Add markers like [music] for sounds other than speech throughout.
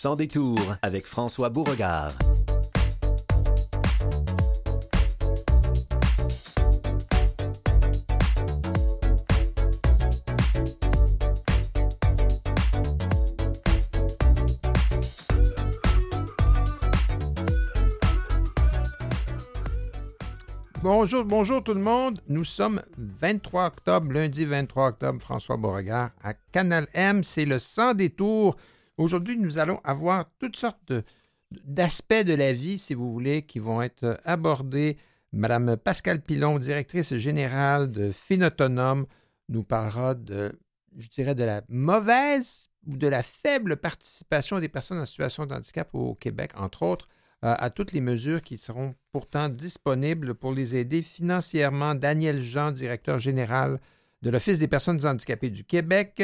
Sans détour avec François Beauregard. Bonjour, bonjour tout le monde. Nous sommes 23 octobre, lundi 23 octobre, François Beauregard à Canal M. C'est le Sans détour. Aujourd'hui, nous allons avoir toutes sortes d'aspects de, la vie, si vous voulez, qui vont être abordés. Madame Pascale Pilon, directrice générale de Finautonome, nous parlera de, je dirais, de la mauvaise ou de la faible participation des personnes en situation de handicap au Québec, entre autres à toutes les mesures qui seront pourtant disponibles pour les aider financièrement. Daniel Jean, directeur général de l'Office des personnes handicapées du Québec,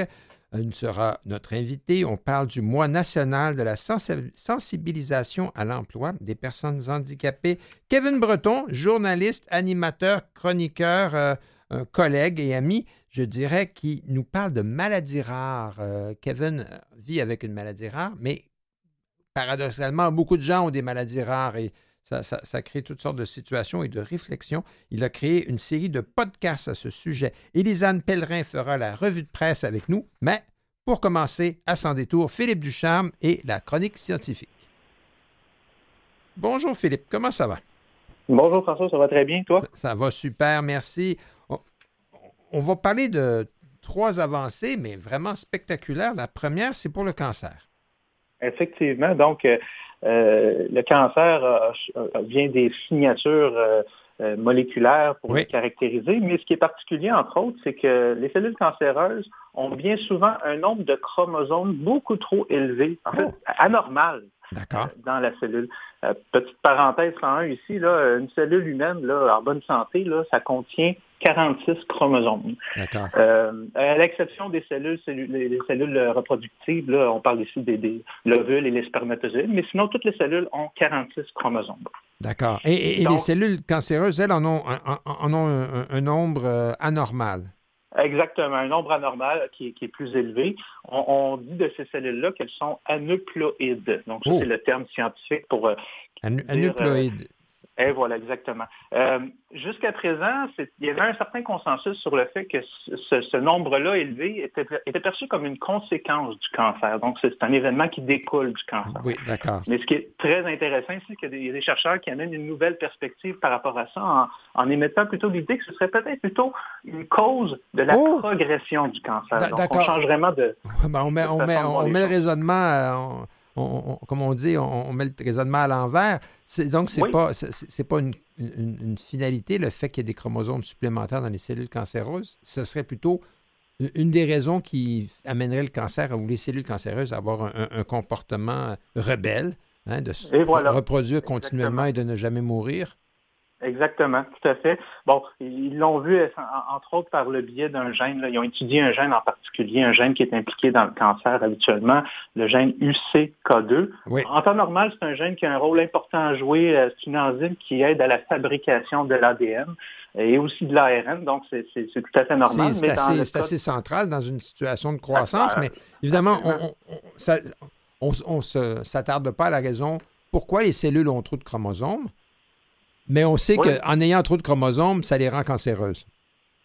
euh, sera notre invité. On parle du mois national de la sensibilisation à l'emploi des personnes handicapées. Kevin Breton, journaliste, animateur, chroniqueur, euh, collègue et ami, je dirais, qui nous parle de maladies rares. Euh, Kevin vit avec une maladie rare, mais paradoxalement, beaucoup de gens ont des maladies rares et ça, crée toutes sortes de situations et de réflexions. Il a créé une série de podcasts à ce sujet. Élisane Pellerin fera la revue de presse avec nous, mais pour commencer, à son détour, Philippe Ducharme et la chronique scientifique. Bonjour Philippe, comment ça va? Bonjour François, ça va très bien, toi? Ça, va super, merci. on va parler de trois avancées, mais vraiment spectaculaires. La première, c'est pour le cancer. Effectivement. Donc, euh, euh, le cancer vient des signatures euh, moléculaires pour le caractériser, mais ce qui est particulier, entre autres, c'est que les cellules cancéreuses ont bien souvent un nombre de chromosomes beaucoup trop élevé, en fait, oh. anormal dans la cellule. petite parenthèse 101 ici, là, une cellule humaine là, en bonne santé, là, ça contient 46 chromosomes. Euh, à l'exception des cellules, les cellules reproductives, là, on parle ici des, l'ovule et les spermatozoïdes, mais sinon, toutes les cellules ont 46 chromosomes. D'accord. Et, les cellules cancéreuses, elles, en ont, un, nombre euh, anormal? Exactement, un nombre anormal qui est, plus élevé. On, dit de ces cellules-là qu'elles sont aneuploïdes. Donc, ça, c'est oh. le terme scientifique pour... Euh, aneuploïdes. Et voilà, exactement. Euh, jusqu'à présent, il y avait un certain consensus sur le fait que ce, nombre-là élevé était, perçu comme une conséquence du cancer. Donc, c'est un événement qui découle du cancer. Oui, d'accord. Mais ce qui est très intéressant ici, c'est qu'il y a des chercheurs qui amènent une nouvelle perspective par rapport à ça en, émettant plutôt l'idée que ce serait peut-être plutôt une cause de la oh! progression du cancer. Donc, on change vraiment de... [laughs] Ben, on met, on met, on met le raisonnement... Comme on dit, on, met le raisonnement à l'envers. Donc, ce n'est pas, c'est, pas une, finalité, le fait qu'il y ait des chromosomes supplémentaires dans les cellules cancéreuses. Ce serait plutôt une des raisons qui amènerait le cancer ou les cellules cancéreuses à avoir un, comportement rebelle, hein, de se reproduire continuellement et de ne jamais mourir. Exactement, tout à fait. Bon, ils l'ont vu, entre autres, par le biais d'un gène. Ils ont étudié un gène en particulier, un gène qui est impliqué dans le cancer habituellement, le gène UCK2. En temps normal, c'est un gène qui a un rôle important à jouer. Euh, c'est une enzyme qui aide à la fabrication de l'ADN et aussi de l'ARN, donc c'est tout à fait normal. C'est assez, central dans une situation de croissance, mais évidemment, on ne s'attarde pas à la raison pourquoi les cellules ont trop de chromosomes. Mais on sait qu'en ayant trop de chromosomes, ça les rend cancéreuses.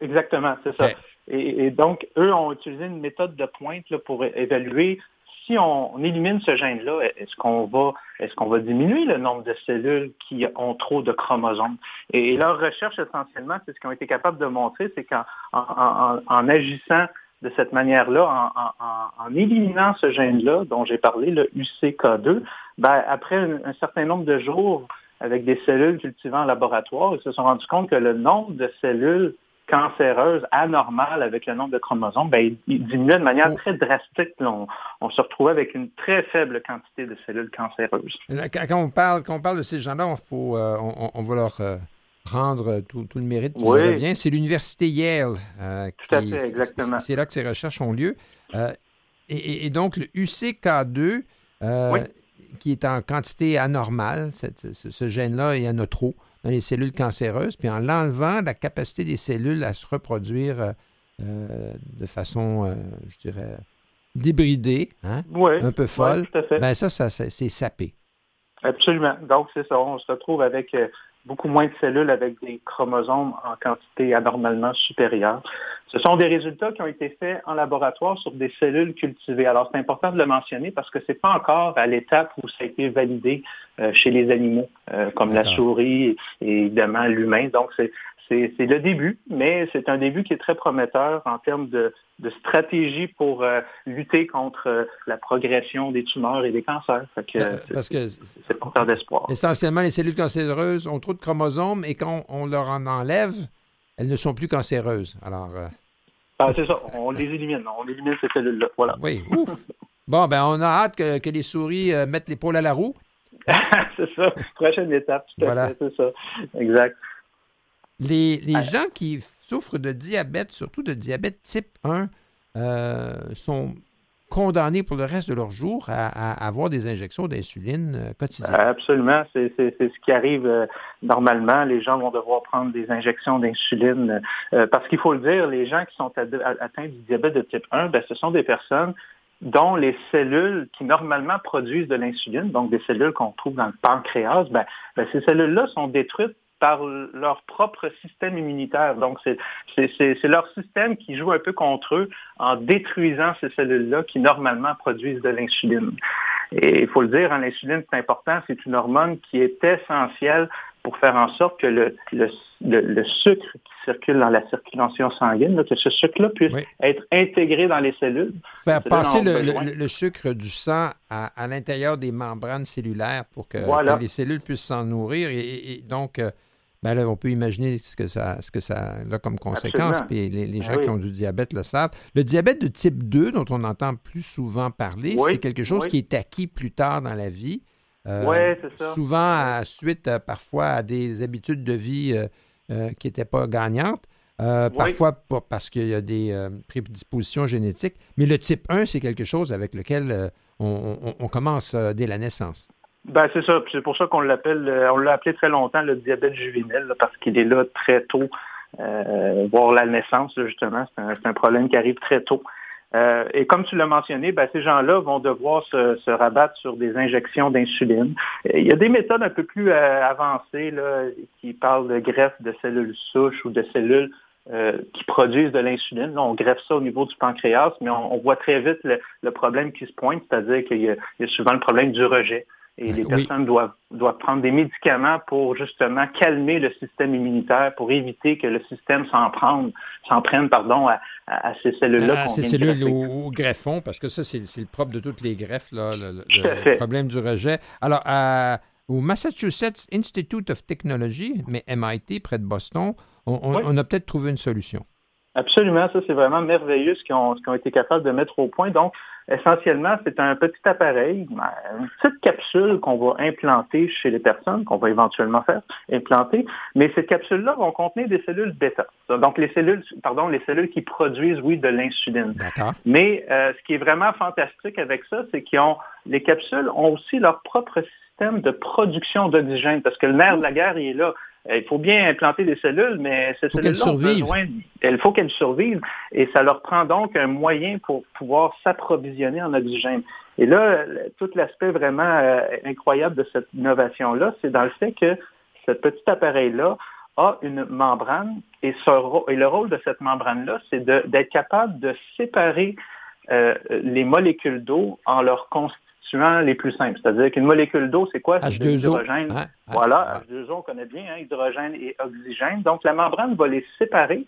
Exactement, c'est ça. Et, donc, eux ont utilisé une méthode de pointe pour évaluer si on, élimine ce gène-là, est-ce qu'on va, est-ce qu'on va diminuer le nombre de cellules qui ont trop de chromosomes? Et, leur recherche, essentiellement, c'est ce qu'ils ont été capables de montrer, c'est qu'en en, agissant de cette manière-là, en, éliminant ce gène-là dont j'ai parlé, le UCK2, ben, après un, certain nombre de jours, avec des cellules cultivant en laboratoire, ils se sont rendus compte que le nombre de cellules cancéreuses anormales avec le nombre de chromosomes, ben, il, diminuait de manière oh. très drastique. On, se retrouvait avec une très faible quantité de cellules cancéreuses. Quand on parle, quand on parle de ces gens-là, on, faut, euh, on, va leur euh, rendre tout, le mérite qui oui. revient. C'est l'université Yale. Euh, tout à fait, exactement. C'est là que ces recherches ont lieu. Et, donc, le UCK2, oui qui est en quantité anormale, ce, gène-là, il y en a trop dans les cellules cancéreuses, puis en l'enlevant, la capacité des cellules à se reproduire euh, euh, de façon, euh, je dirais, débridée, hein, un peu folle, ben ça, ça c'est sapé. Absolument. Donc, c'est ça. On se retrouve avec beaucoup moins de cellules avec des chromosomes en quantité anormalement supérieure. Ce sont des résultats qui ont été faits en laboratoire sur des cellules cultivées. Alors, c'est important de le mentionner parce que ce n'est pas encore à l'étape où ça a été validé euh, chez les animaux, euh, comme la souris et évidemment l'humain. Donc, c'est c'est le début, mais c'est un début qui est très prometteur en termes de, stratégie pour euh, lutter contre euh, la progression des tumeurs et des cancers. Ben, parce que c'est porteur d'espoir. Essentiellement, les cellules cancéreuses ont trop de chromosomes et quand on leur en enlève, elles ne sont plus cancéreuses. Alors. Euh, ah, c'est ça, on les élimine, on élimine ces cellules-là. Voilà. Oui, ouf. bon, ben on a hâte que, les souris mettent l'épaule à la roue. [laughs] c'est ça, prochaine étape, voilà. c'est ça. Exact. Les, gens qui souffrent de diabète, surtout de diabète type 1, euh, sont condamnés pour le reste de leur jour à, avoir des injections d'insuline euh, quotidiennes. Absolument. C'est ce qui arrive euh, normalement. Les gens vont devoir prendre des injections d'insuline parce qu'il faut le dire, les gens qui sont atteints du diabète de type 1, ben, ce sont des personnes dont les cellules qui normalement produisent de l'insuline, donc des cellules qu'on trouve dans le pancréas, ben, ben ces cellules-là sont détruites par leur propre système immunitaire. Donc, c'est leur système qui joue un peu contre eux en détruisant ces cellules-là qui normalement produisent de l'insuline. Et il faut le dire, hein, l'insuline, c'est important, c'est une hormone qui est essentielle pour faire en sorte que le, le, sucre qui circule dans la circulation sanguine, que ce sucre-là puisse être intégré dans les cellules. Faire passer le, sucre du sang à, l'intérieur des membranes cellulaires pour que, les cellules puissent s'en nourrir. Et, donc, euh, ben là, on peut imaginer ce que ça, ce que ça a comme conséquence. Puis les, gens ben qui ont du diabète le savent. Le diabète de type 2, dont on entend plus souvent parler, c'est quelque chose qui est acquis plus tard dans la vie. Euh, oui, c'est ça. Souvent à, suite euh, parfois à des habitudes de vie euh, qui n'étaient pas gagnantes. Parfois parce qu'il y a des prédispositions génétiques. Mais le type 1, c'est quelque chose avec lequel on commence dès la naissance. Ben, c'est ça. C'est pour ça qu'on l'appelle, euh, on l'a appelé très longtemps le diabète juvénile, parce qu'il est là très tôt, euh, voire la naissance, justement. C'est un, problème qui arrive très tôt. Euh, et comme tu l'as mentionné, ben, ces gens-là vont devoir se, rabattre sur des injections d'insuline. Il y a des méthodes un peu plus avancées là, qui parlent de greffe de cellules souches ou de cellules qui produisent de l'insuline. On greffe ça au niveau du pancréas, mais on, voit très vite le, problème qui se pointe, c'est-à-dire qu'il y, a souvent le problème du rejet. Et les personnes doivent, doivent prendre des médicaments pour justement calmer le système immunitaire, pour éviter que le système s'en prenne, s'en prenne pardon, à, ces cellules-là. À ces cellules au, greffon, parce que ça, c'est le propre de toutes les greffes, là, le, problème du rejet. Alors, au Massachusetts Institute of Technology, mais MIT, près de Boston, on, a peut-être trouvé une solution. Absolument, ça c'est vraiment merveilleux ce qu'ils ont, ont, été capables de mettre au point. Donc, essentiellement, c'est un petit appareil, une petite capsule qu'on va implanter chez les personnes, qu'on va éventuellement faire implanter, mais ces capsules-là vont contenir des cellules bêta. Donc les cellules, pardon, les cellules qui produisent, oui, de l'insuline. Mais euh, ce qui est vraiment fantastique avec ça, c'est qu'ils ont les capsules ont aussi leur propre système de production d'oxygène, parce que le nerf de la guerre, il est là. Euh, il faut bien implanter des cellules, mais ces cellules-là ont besoin, il faut qu'elles survivent, et ça leur prend donc un moyen pour pouvoir s'approvisionner en oxygène. Et là, tout l'aspect vraiment euh, incroyable de cette innovation-là, c'est dans le fait que ce petit appareil-là a une membrane, et, le rôle de cette membrane-là, c'est d'être capable de séparer euh, les molécules d'eau en leur constituant les plus simples. C'est-à-dire qu'une molécule d'eau, c'est quoi? C'est l'hydrogène. voilà, H2O, on connaît bien, hein, hydrogène et oxygène. Donc, la membrane va les séparer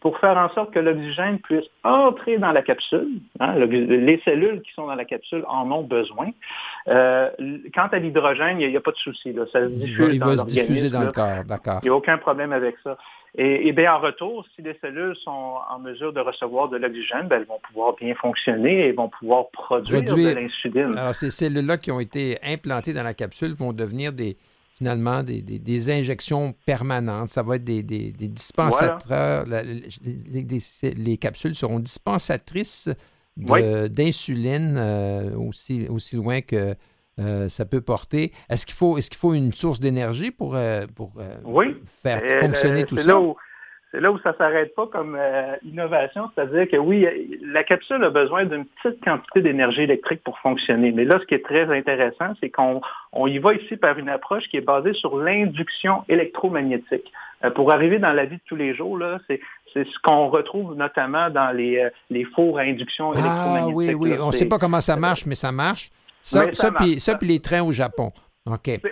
pour faire en sorte que l'oxygène puisse entrer dans la capsule. Hein. les cellules qui sont dans la capsule en ont besoin. Euh, quant à l'hydrogène, il n'y a, pas de souci. Ça se diffuse il va, se diffuser dans le corps, d'accord. Il n'y a aucun problème avec ça. Et, bien, en retour, si les cellules sont en mesure de recevoir de l'oxygène, ben, elles vont pouvoir bien fonctionner et vont pouvoir produire, de l'insuline. Alors, ces cellules-là qui ont été implantées dans la capsule vont devenir des, finalement des, injections permanentes. Ça va être des, dispensateurs. les, capsules seront dispensatrices d'insuline euh, aussi, aussi loin que euh, ça peut porter. Est-ce qu'il faut, est qu'il faut une source d'énergie pour, euh, pour euh, faire fonctionner tout ça? c'est là où ça s'arrête pas comme euh, innovation, c'est-à-dire que oui, la capsule a besoin d'une petite quantité d'énergie électrique pour fonctionner. Mais là, ce qui est très intéressant, c'est qu'on on y va ici par une approche qui est basée sur l'induction électromagnétique. Euh, pour arriver dans la vie de tous les jours, là, c'est c'est ce qu'on retrouve notamment dans les, les fours à induction électromagnétique. Ah oui, oui, on ne sait pas comment ça marche, mais ça marche. Ça, ça, puis les trains au Japon.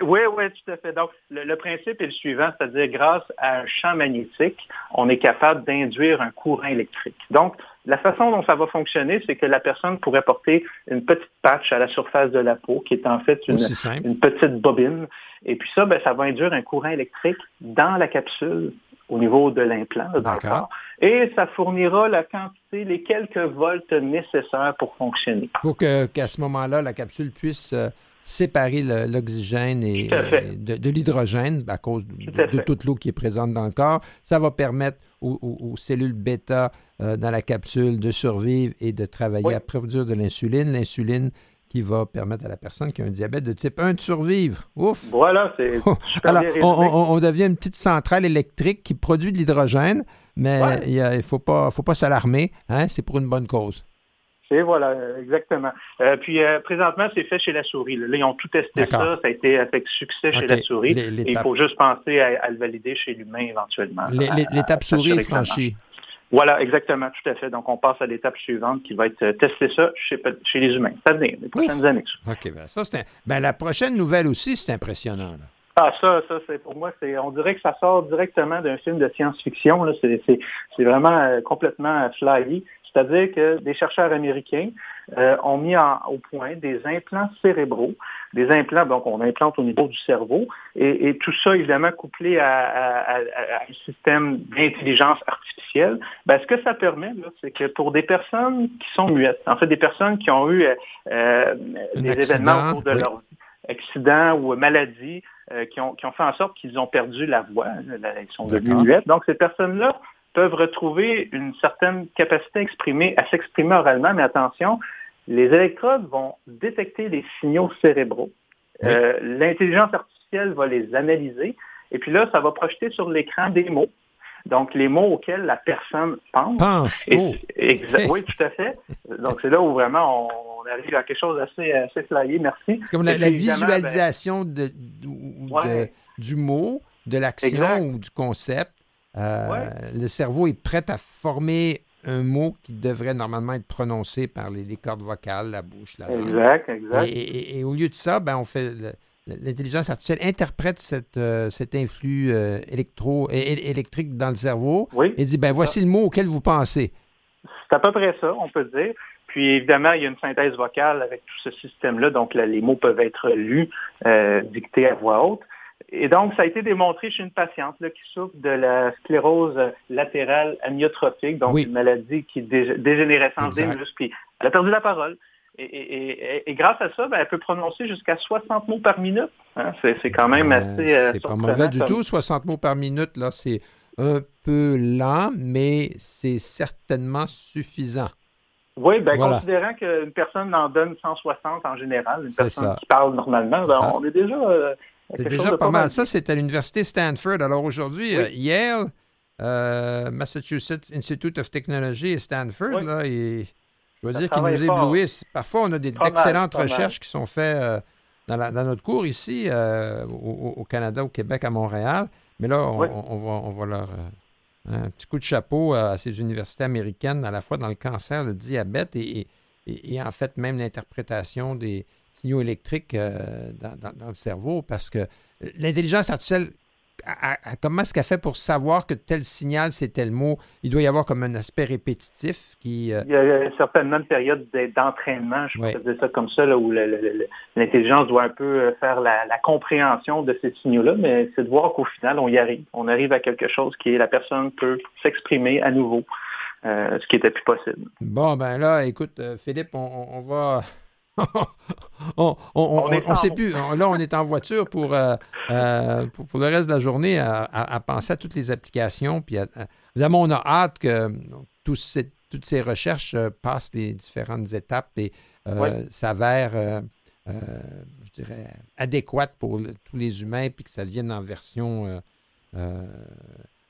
Oui, oui, tout à fait. Donc, le, principe est le suivant, c'est-à-dire grâce à un champ magnétique, on est capable d'induire un courant électrique. Donc, la façon dont ça va fonctionner, c'est que la personne pourrait porter une petite patch à la surface de la peau, qui est en fait une, petite bobine. Et puis ça, ben, ça va induire un courant électrique dans la capsule au niveau de l'implant, d'accord. Et ça fournira la quantité, les quelques volts nécessaires pour fonctionner. Pour qu'à ce moment-là, la capsule puisse euh, séparer l'oxygène et euh, de, l'hydrogène à cause de, toute l'eau qui est présente dans le corps. Ça va permettre aux, cellules bêta euh, dans la capsule de survivre et de travailler à produire de l'insuline. L'insuline qui va permettre à la personne qui a un diabète de type 1 de survivre. Ouf! Voilà, c'est Alors, on, on, devient une petite centrale électrique qui produit de l'hydrogène, mais il ne faut pas, faut pas s'alarmer. Hein? C'est pour une bonne cause. C'est voilà, exactement. Euh, puis euh, présentement, c'est fait chez la souris. Là. ils ont tout testé ça. Ça a été avec succès chez la souris. il faut juste penser à, le valider chez l'humain éventuellement. L'étape souris est franchie. Voilà, exactement, tout à fait. Donc, on passe à l'étape suivante qui va être euh, tester ça chez, chez les humains. Ça venir, les prochaines années. OK, bien ça, c'est ben, la prochaine nouvelle aussi, c'est impressionnant. Ah, ça, ça, c'est pour moi, c'est, on dirait que ça sort directement d'un film de science-fiction. C'est, c'est, vraiment complètement flyy. C'est-à-dire que des chercheurs américains euh, ont mis au point des implants cérébraux, des implants, donc on implante au niveau du cerveau, et, tout ça évidemment couplé à, un système d'intelligence artificielle. Ben, ce que ça permet, c'est que pour des personnes qui sont muettes, en fait des personnes qui ont eu euh, des événements au cours de leur vie, accidents ou maladies, euh, qui, ont, qui ont fait en sorte qu'ils ont perdu la voix, ils sont devenus muettes. Donc ces personnes-là peuvent retrouver une certaine capacité à, exprimer, à s'exprimer oralement, mais attention, les électrodes vont détecter les signaux cérébraux. Euh, l'intelligence artificielle va les analyser, et puis là, ça va projeter sur l'écran des mots. Donc, les mots auxquels la personne pense. Pense. Oh. [laughs] Oui, tout à fait. Donc, c'est là où vraiment on, arrive à quelque chose d'assez assez flyé. Merci. C'est comme la, visualisation de, du mot, de l'action ou du concept euh, le cerveau est prêt à former un mot qui devrait normalement être prononcé par les, cordes vocales, la bouche, la langue. Exact, exact. Et, au lieu de ça, ben, on fait l'intelligence artificielle interprète cette, euh, cet influx euh, électro, électrique dans le cerveau et dit ben voici le mot auquel vous pensez. C'est à peu près ça, on peut dire. Puis évidemment, il y a une synthèse vocale avec tout ce système-là, donc les mots peuvent être lus, dictés à voix haute. Et donc, ça a été démontré chez une patiente qui souffre de la sclérose latérale amyotrophique, donc une maladie qui dégénérescence des muscles. Puis elle a perdu la parole. Et, grâce à ça, ben, elle peut prononcer jusqu'à 60 mots par minute. Hein. C'est quand même euh, assez. Euh, c'est pas mauvais du tout, 60 mots par minute. Là, c'est un peu lent, mais c'est certainement suffisant. Oui, ben, considérant qu'une personne en donne 160 en général, une personne qui parle normalement, ben, ah. on est déjà. Euh, c'est déjà pas, mal. Ça, c'est à l'université Stanford. Alors aujourd'hui, euh, Yale, euh, Massachusetts Institute of Technology et Stanford, là, et, je dois dire qu'ils nous éblouissent. Parfois, on a d'excellentes recherches qui sont faites euh, dans, notre cours ici, au, Canada, au Québec, à Montréal. Mais là, on, on, va, leur. un petit coup de chapeau à ces universités américaines, à la fois dans le cancer, le diabète et en fait même l'interprétation des, signaux électriques euh, dans, le cerveau parce que l'intelligence artificielle, comment est-ce qu'elle fait pour savoir que tel signal, c'est tel mot? Il doit y avoir comme un aspect répétitif qui... Euh, il y a certainement une période d'entraînement, je peux dire ça comme ça, là, où l'intelligence doit un peu euh, faire la, compréhension de ces signaux-là, mais c'est de voir qu'au final, on y arrive. On arrive à quelque chose qui est la personne peut s'exprimer à nouveau, ce qui n'était plus possible. Bon, ben là, écoute, Philippe, on va [laughs] on ne sait plus. Là, on est en voiture pour, euh, euh, pour, le reste de la journée à, penser à toutes les applications. Puis évidemment, on a hâte que toutes ces recherches euh, passent les différentes étapes et s'avèrent, je dirais, adéquates pour tous les humains, puis que ça devienne en version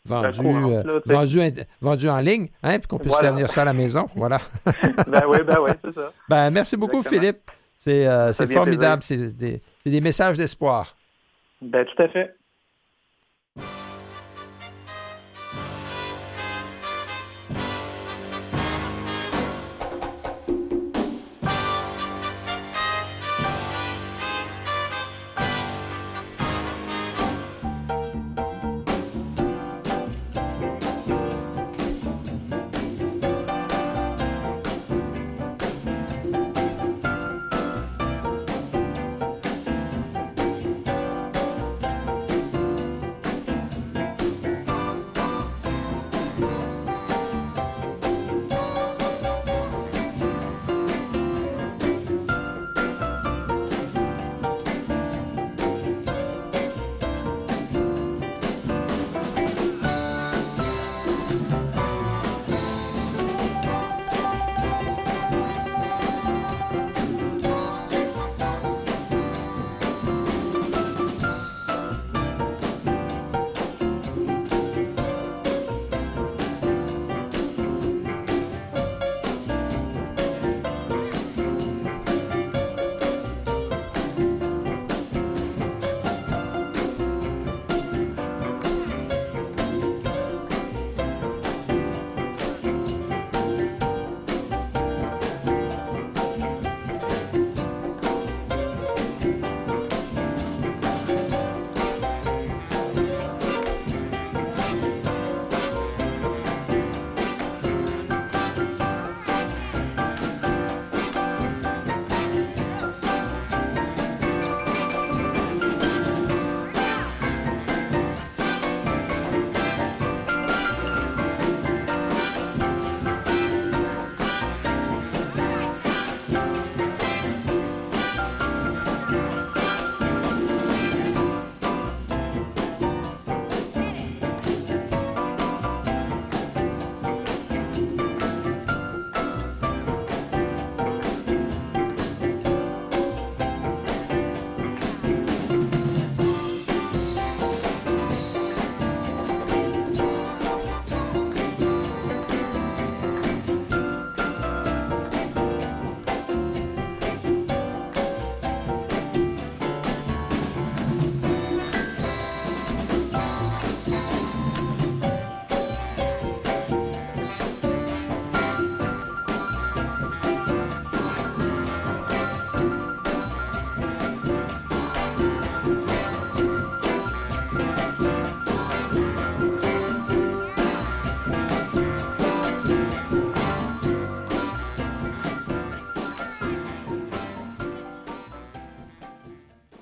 vendu, vendu, en ligne, hein, puis qu'on puisse faire venir ça à la maison. [laughs] Voilà. ben oui, ben oui, c'est ça. Ben, merci beaucoup, Philippe. C'est formidable. C'est des, des messages d'espoir. Ben, tout à fait.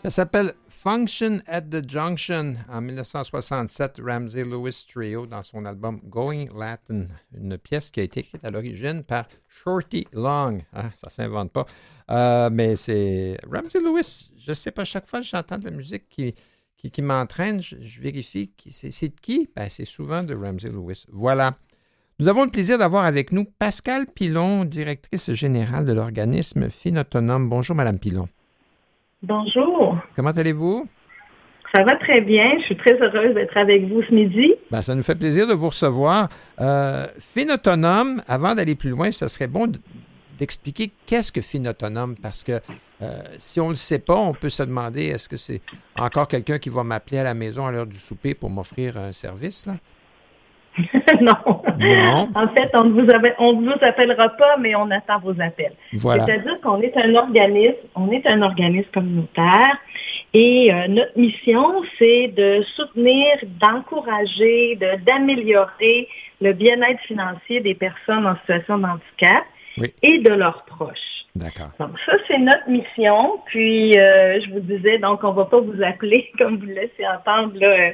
Ça s'appelle Function at the Junction en 1967, Ramsey Lewis Trio dans son album Going Latin, une pièce qui a été écrite à l'origine par Shorty Long. Ah, ça ne s'invente pas. Euh, mais c'est Ramsey Lewis, je ne sais pas, chaque fois que j'entends de la musique qui, qui, m'entraîne, je, vérifie c'est de qui? Ben, c'est souvent de Ramsey Lewis. Voilà. Nous avons le plaisir d'avoir avec nous Pascal Pilon, directrice générale de l'organisme Finautonome. Bonjour, Madame Pilon. Bonjour. Comment allez-vous? Ça va très bien. Je suis très heureuse d'être avec vous ce midi. Ben, ça nous fait plaisir de vous recevoir. Euh, autonome, avant d'aller plus loin, ce serait bon d'expliquer qu'est-ce que fin autonome? Parce que euh, si on ne le sait pas, on peut se demander est-ce que c'est encore quelqu'un qui va m'appeler à la maison à l'heure du souper pour m'offrir un service? Là? [laughs] non. En fait, on ne vous, on vous appellera pas, mais on attend vos appels. C'est-à-dire qu'on est un organisme, on est un organisme communautaire et euh, notre mission, c'est de soutenir, d'encourager, d'améliorer le bien-être financier des personnes en situation de handicap et de leurs proches. D'accord. Donc ça, c'est notre mission. Puis euh, je vous disais, donc on ne va pas vous appeler [laughs] comme vous le laissez entendre là,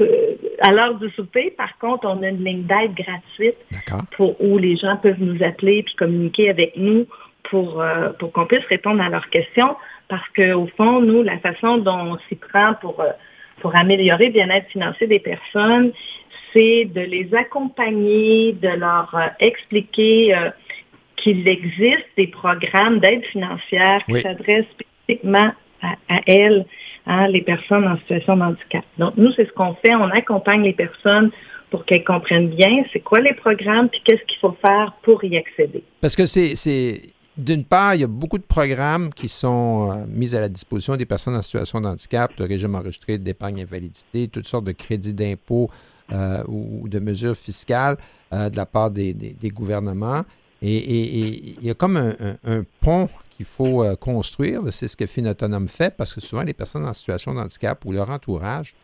euh, à l'heure du souper. Par contre, on a une ligne d'aide gratuite pour où les gens peuvent nous appeler puis communiquer avec nous pour, euh, pour qu'on puisse répondre à leurs questions. Parce qu'au fond, nous, la façon dont on s'y prend pour, pour améliorer le bien-être financier des personnes, c'est de les accompagner, de leur expliquer qu'il existe des programmes d'aide financière qui s'adressent spécifiquement à, elles, hein, les personnes en situation de handicap. Donc, nous, c'est ce qu'on fait. On accompagne les personnes pour qu'elles comprennent bien c'est quoi les programmes puis qu'est-ce qu'il faut faire pour y accéder. Parce que c'est d'une part, il y a beaucoup de programmes qui sont euh, mis à la disposition des personnes en situation de handicap, le régime enregistré d'épargne invalidité, toutes sortes de crédits d'impôt euh, ou, de mesures fiscales euh, de la part des, gouvernements. Et, il y a comme un, pont qu'il faut construire. C'est ce que Finautonome fait parce que souvent les personnes en situation de handicap ou leur entourage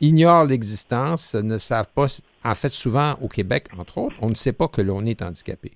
ignorent l'existence, ne savent pas, en fait souvent au Québec entre autres, on ne sait pas que l'on est handicapé.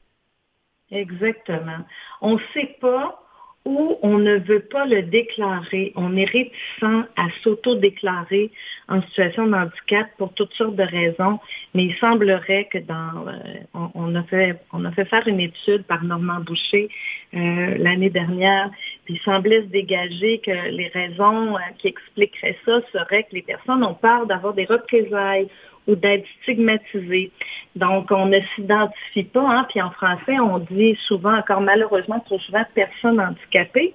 Exactement. On ne sait pas où on ne veut pas le déclarer. On est réticent à s'auto-déclarer en situation de handicap pour toutes sortes de raisons. Mais il semblerait que dans, euh, on, a fait, on a fait faire une étude par Normand Boucher euh, l'année dernière, puis il semblait se dégager que les raisons euh, qui expliqueraient ça seraient que les personnes ont peur d'avoir des représailles ou d'être stigmatisé. Donc, on ne s'identifie pas, hein, puis en français, on dit souvent, encore malheureusement, trop souvent, personne handicapée.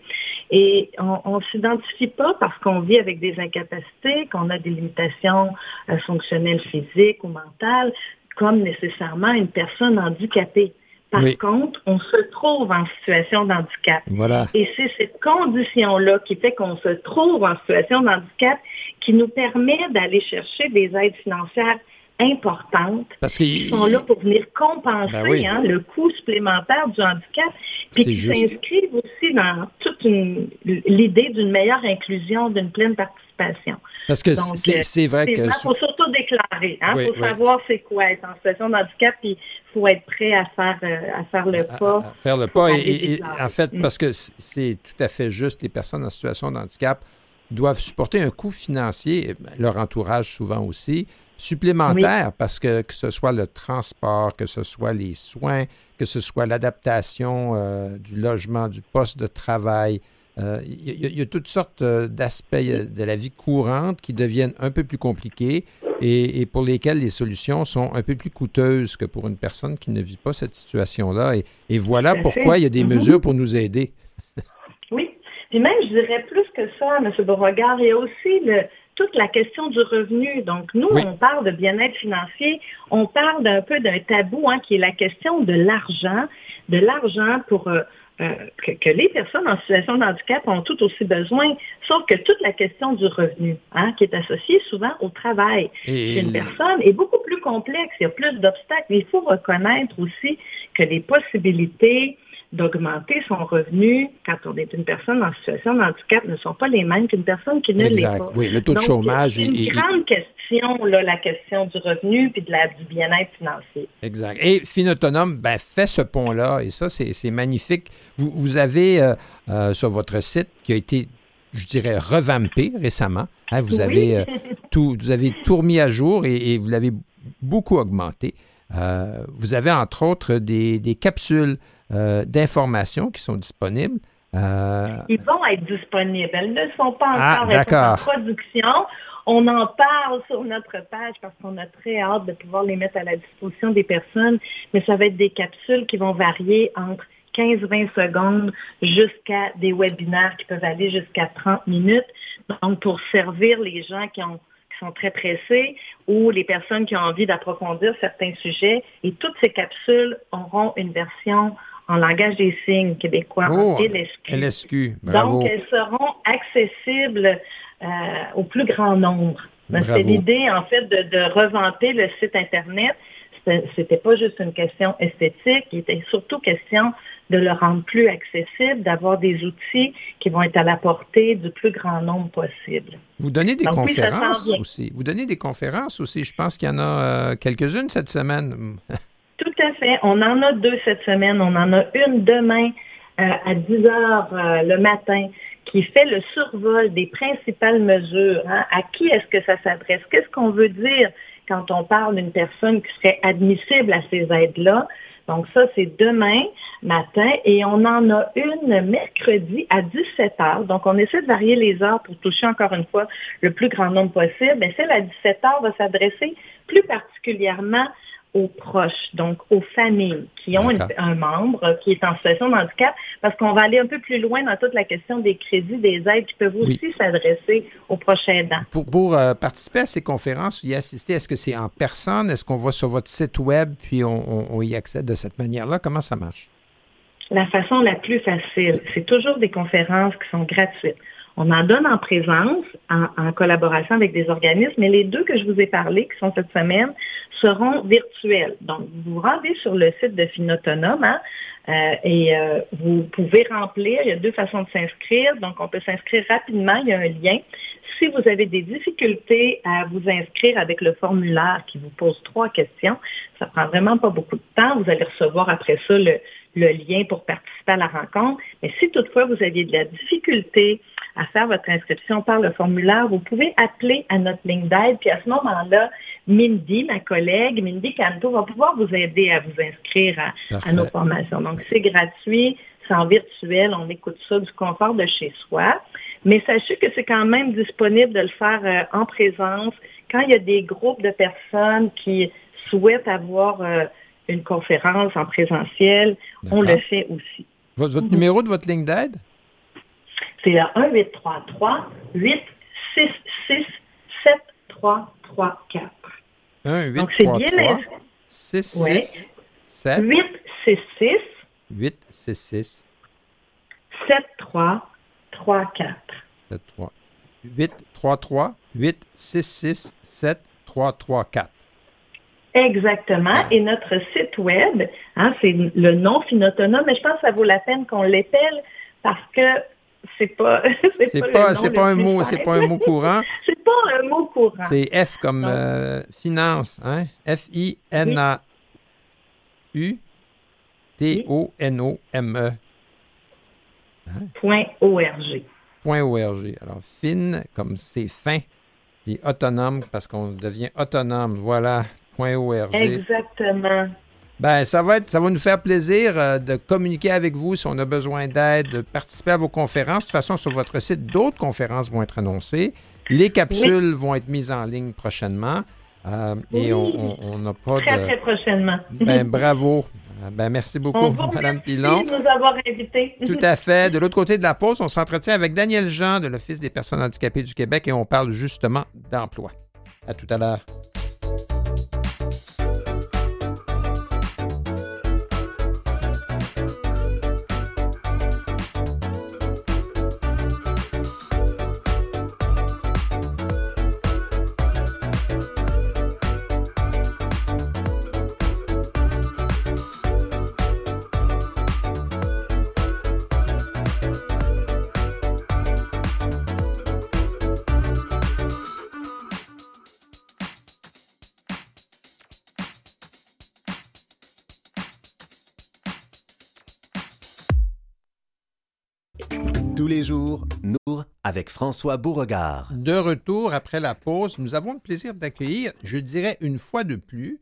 Et on ne s'identifie pas parce qu'on vit avec des incapacités, qu'on a des limitations euh, fonctionnelles physiques ou mentales, comme nécessairement une personne handicapée. Par contre, on se trouve en situation d'handicap. Voilà. Et c'est cette condition-là qui fait qu'on se trouve en situation d'handicap qui nous permet d'aller chercher des aides financières importantes Parce qui sont là pour venir compenser ben hein, le coût supplémentaire du handicap, puis qui s'inscrivent aussi dans toute l'idée d'une meilleure inclusion, d'une pleine participation. Parce que c'est vrai que... Il faut surtout déclarer, il hein, faut savoir c'est quoi être en situation de handicap, puis il faut être prêt à faire, euh, à faire le pas. faire le pas, et, en fait, mm. parce que c'est tout à fait juste, les personnes en situation de handicap doivent supporter un coût financier, leur entourage souvent aussi, supplémentaire, parce que que ce soit le transport, que ce soit les soins, que ce soit l'adaptation euh, du logement, du poste de travail. Euh, il y, a toutes sortes euh, d'aspects de la vie courante qui deviennent un peu plus compliqués et, pour lesquels les solutions sont un peu plus coûteuses que pour une personne qui ne vit pas cette situation-là. Et, voilà pourquoi il y a des mm-hmm. mesures pour nous aider. oui. Puis même, je dirais plus que ça, M. Beauregard, il y a aussi le, toute la question du revenu. Donc, nous, on parle de bien-être financier, on parle d'un peu d'un tabou hein, qui est la question de l'argent, de l'argent pour euh, euh, que, les personnes en situation de handicap ont tout aussi besoin, sauf que toute la question du revenu, hein, qui est associée souvent au travail d'une personne, est beaucoup plus complexe, il y a plus d'obstacles. Il faut reconnaître aussi que les possibilités d'augmenter son revenu quand on est une personne en situation de handicap ne sont pas les mêmes qu'une personne qui ne l'est pas. Oui, le taux de chômage. C'est une grande question, là, la question du revenu puis de la, du bien-être financier. Exact. Et Finautonome ben, fait ce pont-là, et ça, c'est magnifique. Vous, vous avez euh, euh, sur votre site qui a été, je dirais, revampé récemment. Hein, vous, avez, euh, [laughs] tout, vous avez tout remis à jour et, vous l'avez beaucoup augmenté. vous avez entre autres des, des capsules euh, d'informations qui sont disponibles. Euh, Ils vont être disponibles. Elles ne sont pas ah, encore en production. On en parle sur notre page parce qu'on a très hâte de pouvoir les mettre à la disposition des personnes, mais ça va être des capsules qui vont varier entre 15-20 secondes jusqu'à des webinaires qui peuvent aller jusqu'à 30 minutes. Donc, pour servir les gens qui ont qui sont très pressés ou les personnes qui ont envie d'approfondir certains sujets. Et toutes ces capsules auront une version en langage des signes québécois, oh, LSQ. Donc, elles seront accessibles euh, au plus grand nombre. C'est l'idée, en fait, de, de reventer le site Internet. C'était pas juste une question esthétique, il était surtout question de le rendre plus accessible, d'avoir des outils qui vont être à la portée du plus grand nombre possible. Vous donnez des conférences aussi. Vous donnez des conférences aussi. Je pense qu'il y en a euh, quelques-unes cette semaine. [laughs] Tout à fait. On en a deux cette semaine. On en a une demain euh, à 10 heures euh, le matin qui fait le survol des principales mesures. Hein. À qui est-ce que ça s'adresse? Qu'est-ce qu'on veut dire quand on parle d'une personne qui serait admissible à ces aides-là? Donc ça, c'est demain matin et on en a une mercredi à 17 heures. Donc on essaie de varier les heures pour toucher encore une fois le plus grand nombre possible. Mais celle à 17 heures va s'adresser plus particulièrement aux proches, donc aux familles qui ont un membre qui est en situation de handicap, parce qu'on va aller un peu plus loin dans toute la question des crédits, des aides qui peuvent aussi s'adresser aux proches aidants. Pour, euh, participer à ces conférences, y assister, est-ce que c'est en personne? Est-ce qu'on va sur votre site web puis on y accède de cette manière-là? Comment ça marche? La façon la plus facile, c'est toujours des conférences qui sont gratuites. On en donne en présence, en, collaboration avec des organismes, mais les deux que je vous ai parlé, qui sont cette semaine, seront virtuels. Donc, vous vous rendez sur le site de Finautonome hein, euh, et euh, vous pouvez remplir. Il y a deux façons de s'inscrire. Donc, on peut s'inscrire rapidement. Il y a un lien. Si vous avez des difficultés à vous inscrire avec le formulaire qui vous pose trois questions, ça prend vraiment pas beaucoup de temps. Vous allez recevoir après ça le, le lien pour participer à la rencontre. Mais si toutefois vous aviez de la difficulté à faire votre inscription par le formulaire, vous pouvez appeler à notre ligne d'aide. Puis à ce moment-là, Mindy, ma collègue, Mindy Canto, va pouvoir vous aider à vous inscrire à, nos formations. Donc, c'est gratuit, c'est en virtuel, on écoute ça du confort de chez soi. Mais sachez que c'est quand même disponible de le faire euh, en présence quand il y a des groupes de personnes qui souhaitent avoir euh, une conférence en présentiel, on le fait aussi. Votre, votre numéro de votre ligne d'aide? C'est le 1-833 866 7334. 1 8 Donc, c'est bien 6 6 7 866 866 7334. 73 833 866 7334. Exactement. Et notre site web, hein, c'est le nom Finautonome, mais je pense que ça vaut la peine qu'on l'épelle parce que c'est pas [laughs] c'est pas c'est pas, un mot c'est pas un mot courant. [laughs] C'est pas un mot courant. C'est F comme euh, finance hein? F I N A U T O N O M E. Hein? point org point org alors fin comme c'est fin puis autonome parce qu'on devient autonome. Voilà point org exactement ben, ça va être, ça va nous faire plaisir euh, de communiquer avec vous si on a besoin d'aide, de participer à vos conférences. De toute façon, sur votre site, d'autres conférences vont être annoncées. Les capsules vont être mises en ligne prochainement. Euh, et on n'a pas très, de. Très prochainement. Ben, bravo. Ben, merci beaucoup, Mme Pilon. de nous avoir invités. [laughs] Tout à fait. De l'autre côté de la pause, on s'entretient avec Daniel Jean de l'Office des personnes handicapées du Québec et on parle justement d'emploi. À tout à l'heure. Les jours, nous avec François Beauregard. De retour après la pause, nous avons le plaisir d'accueillir, je dirais une fois de plus,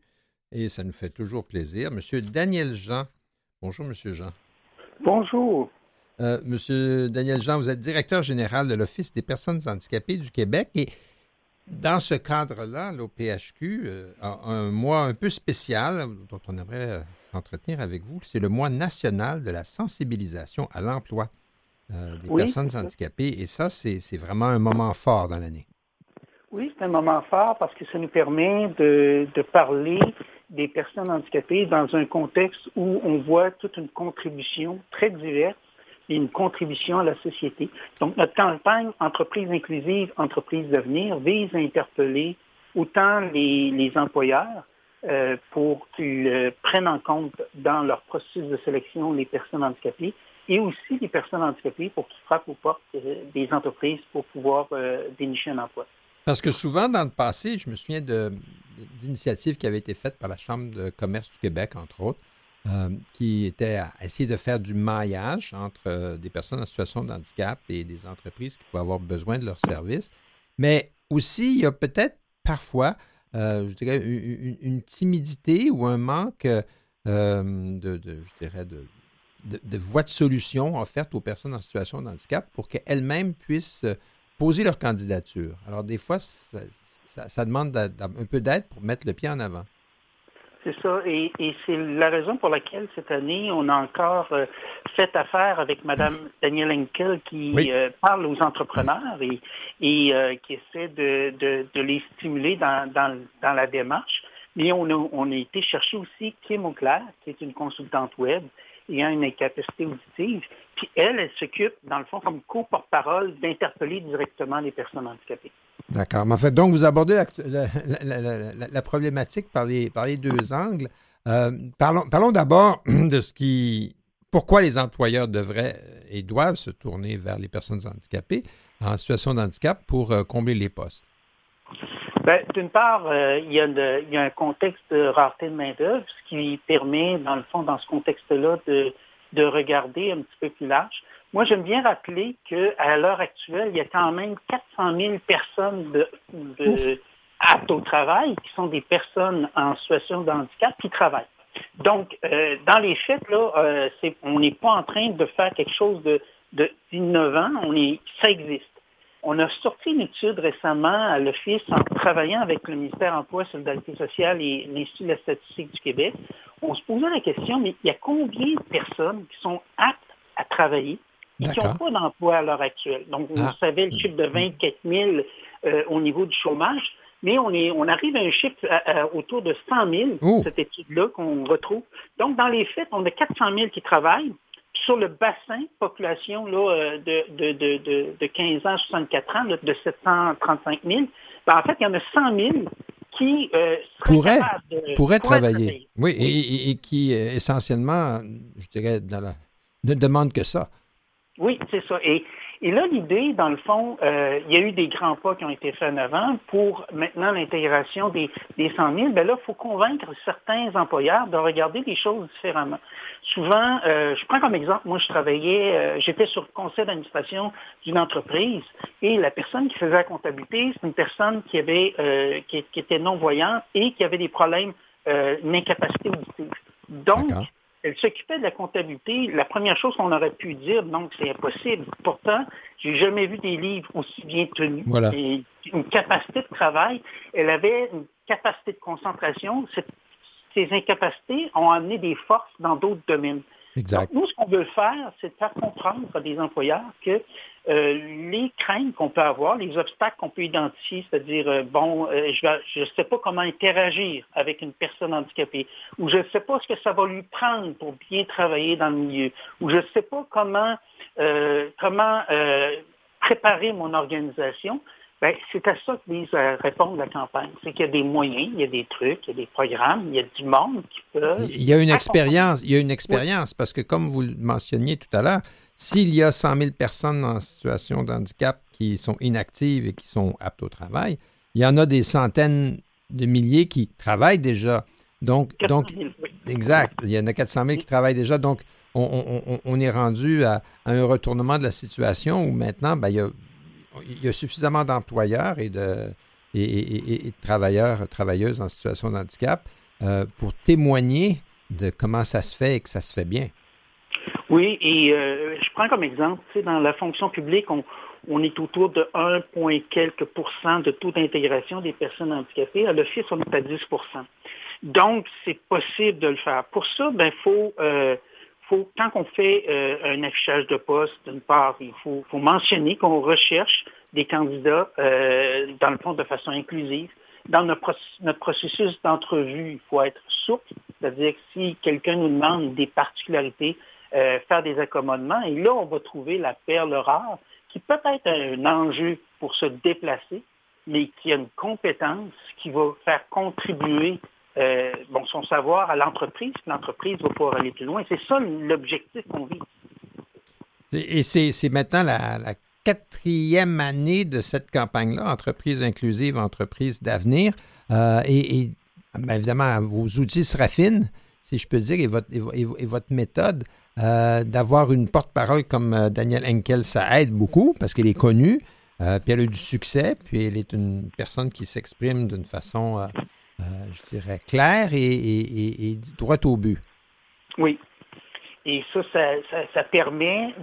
et ça nous fait toujours plaisir, M. Daniel Jean. Bonjour, M. Jean. Bonjour. Euh, Monsieur Daniel Jean, vous êtes directeur général de l'Office des personnes handicapées du Québec et dans ce cadre-là, l'OPHQ euh, a un mois un peu spécial dont on aimerait euh, s'entretenir avec vous. C'est le mois national de la sensibilisation à l'emploi. Euh, des personnes handicapées. Et ça, c'est vraiment un moment fort dans l'année. Oui, c'est un moment fort parce que ça nous permet de, parler des personnes handicapées dans un contexte où on voit toute une contribution très diverse et une contribution à la société. Donc, notre campagne Entreprise inclusive, Entreprise d'avenir vise à interpeller autant les, employeurs euh, pour qu'ils euh, prennent en compte dans leur processus de sélection les personnes handicapées, et aussi les personnes handicapées pour qu'ils frappent aux portes euh, des entreprises pour pouvoir euh, dénicher un emploi. Parce que souvent, dans le passé, je me souviens d'initiatives qui avaient été faites par la Chambre de commerce du Québec, entre autres, euh, qui étaient à essayer de faire du maillage entre des personnes en situation de handicap et des entreprises qui pouvaient avoir besoin de leurs services. Mais aussi, il y a peut-être parfois, je dirais, une, timidité ou un manque de, je dirais, de, de, voies de solution offertes aux personnes en situation de handicap pour qu'elles-mêmes puissent euh, poser leur candidature. Alors, des fois, ça, demande un peu d'aide pour mettre le pied en avant. c'est ça. Et, c'est la raison pour laquelle cette année, on a encore euh, fait affaire avec Mme Danielle Henkel qui euh, parle aux entrepreneurs et, et euh, qui essaie de, de, les stimuler dans, dans, dans, la démarche. Mais on a, on a été chercher aussi Kim Auclair, qui est une consultante web ayant une incapacité auditive. Puis elle, elle s'occupe, dans le fond, comme co-porte-parole, d'interpeller directement les personnes handicapées. D'accord. Mais en fait, donc, vous abordez la, problématique par les, par les, deux angles. Euh, parlons, parlons d'abord [clears throat] de ce qui. Pourquoi les employeurs devraient et doivent se tourner vers les personnes handicapées en situation de handicap pour euh, combler les postes? Ben, D'une part, euh, il, y a un contexte de rareté de main-d'œuvre, ce qui permet, dans le fond, dans ce contexte-là, de, de regarder un petit peu plus large. Moi, j'aime bien rappeler qu'à l'heure actuelle, il y a quand même 400 000 personnes de, aptes au travail qui sont des personnes en situation de handicap qui travaillent. Donc, euh, dans les faits, là, euh, on n'est pas en train de faire quelque chose d'innovant, on est, ça existe. On a sorti une étude récemment à l'Office en travaillant avec le ministère Emploi, Solidarité sociale et l'Institut de la statistique du Québec. On se posait la question, mais il y a combien de personnes qui sont aptes à travailler et qui n'ont pas d'emploi à l'heure actuelle? Donc, vous ah. savez le chiffre de 24 000 euh, au niveau du chômage, mais on, est, on arrive à un chiffre autour de 100 000, cette étude-là qu'on retrouve. Donc, dans les faits, on a 400 000 qui travaillent, sur le bassin population là, euh, de, de, de, 15 ans à 64 ans, de 735 000, ben, en fait, il y en a 100 000 qui euh, pourraient, pourraient, travailler. Oui, et, qui euh, essentiellement, je dirais, dans la, ne demandent que ça. Oui, c'est ça. Et et là, l'idée, dans le fond, euh, il y a eu des grands pas qui ont été faits en avant pour maintenant l'intégration des, des 100 000. Bien là, il faut convaincre certains employeurs de regarder les choses différemment. Souvent, euh, je prends comme exemple, moi, je travaillais, euh, j'étais sur le conseil d'administration d'une entreprise et la personne qui faisait la comptabilité, c'est une personne qui avait, qui, qui, était non-voyante et qui avait des problèmes, une incapacité auditive. Donc, elle s'occupait de la comptabilité. La première chose qu'on aurait pu dire, donc c'est impossible. Pourtant, j'ai jamais vu des livres aussi bien tenus. Voilà. Et une capacité de travail. Elle avait une capacité de concentration. ces incapacités ont amené des forces dans d'autres domaines. Exact. nous, ce qu'on veut faire, c'est faire comprendre à des employeurs que euh, les craintes qu'on peut avoir, les obstacles qu'on peut identifier, c'est-à-dire, euh, bon, euh, je ne sais pas comment interagir avec une personne handicapée, ou je ne sais pas ce que ça va lui prendre pour bien travailler dans le milieu, ou je ne sais pas comment, comment préparer mon organisation, c'est à ça que vise à répondre la campagne. C'est qu'il y a des moyens, il y a des trucs, il y a des programmes, il y a du monde qui peut. Il y a une expérience, il y a une expérience, parce que comme vous le mentionniez tout à l'heure, s'il y a 100 000 personnes en situation de handicap qui sont inactives et qui sont aptes au travail, il y en a des centaines de milliers qui travaillent déjà. Donc, donc exact. Il y en a 400 000 qui travaillent déjà. Donc, on, est rendu à, un retournement de la situation où maintenant, ben, il, y a, il, y a, suffisamment d'employeurs et de, et, travailleurs, travailleuses en situation de handicap euh, pour témoigner de comment ça se fait et que ça se fait bien. Oui, et euh, je prends comme exemple, dans la fonction publique, on, est autour de 1, quelques pourcents de taux d'intégration des personnes handicapées. À l'office, on est à 10% Donc, c'est possible de le faire. Pour ça, ben, faut, euh, quand on fait euh, un affichage de poste, d'une part, il faut, mentionner qu'on recherche des candidats, dans le fond, de façon inclusive. Dans notre, notre processus d'entrevue, il faut être souple, c'est-à-dire que si quelqu'un nous demande des particularités, euh, faire des accommodements. Et là, on va trouver la perle rare qui peut être un enjeu pour se déplacer, mais qui a une compétence qui va faire contribuer euh, bon, son savoir à l'entreprise. L'entreprise va pouvoir aller plus loin. C'est ça l'objectif qu'on vit. Et c'est maintenant la, quatrième année de cette campagne-là, entreprise inclusive, entreprise d'avenir. Euh, et, ben, évidemment, vos outils se raffinent, si je peux dire, et votre, et votre méthode. Euh, d'avoir une porte-parole comme Danielle Henkel, ça aide beaucoup parce qu'elle est connue, puis elle a eu du succès, puis elle est une personne qui s'exprime d'une façon, je dirais, claire et, et, droite au but. Oui. Et ça, ça, permet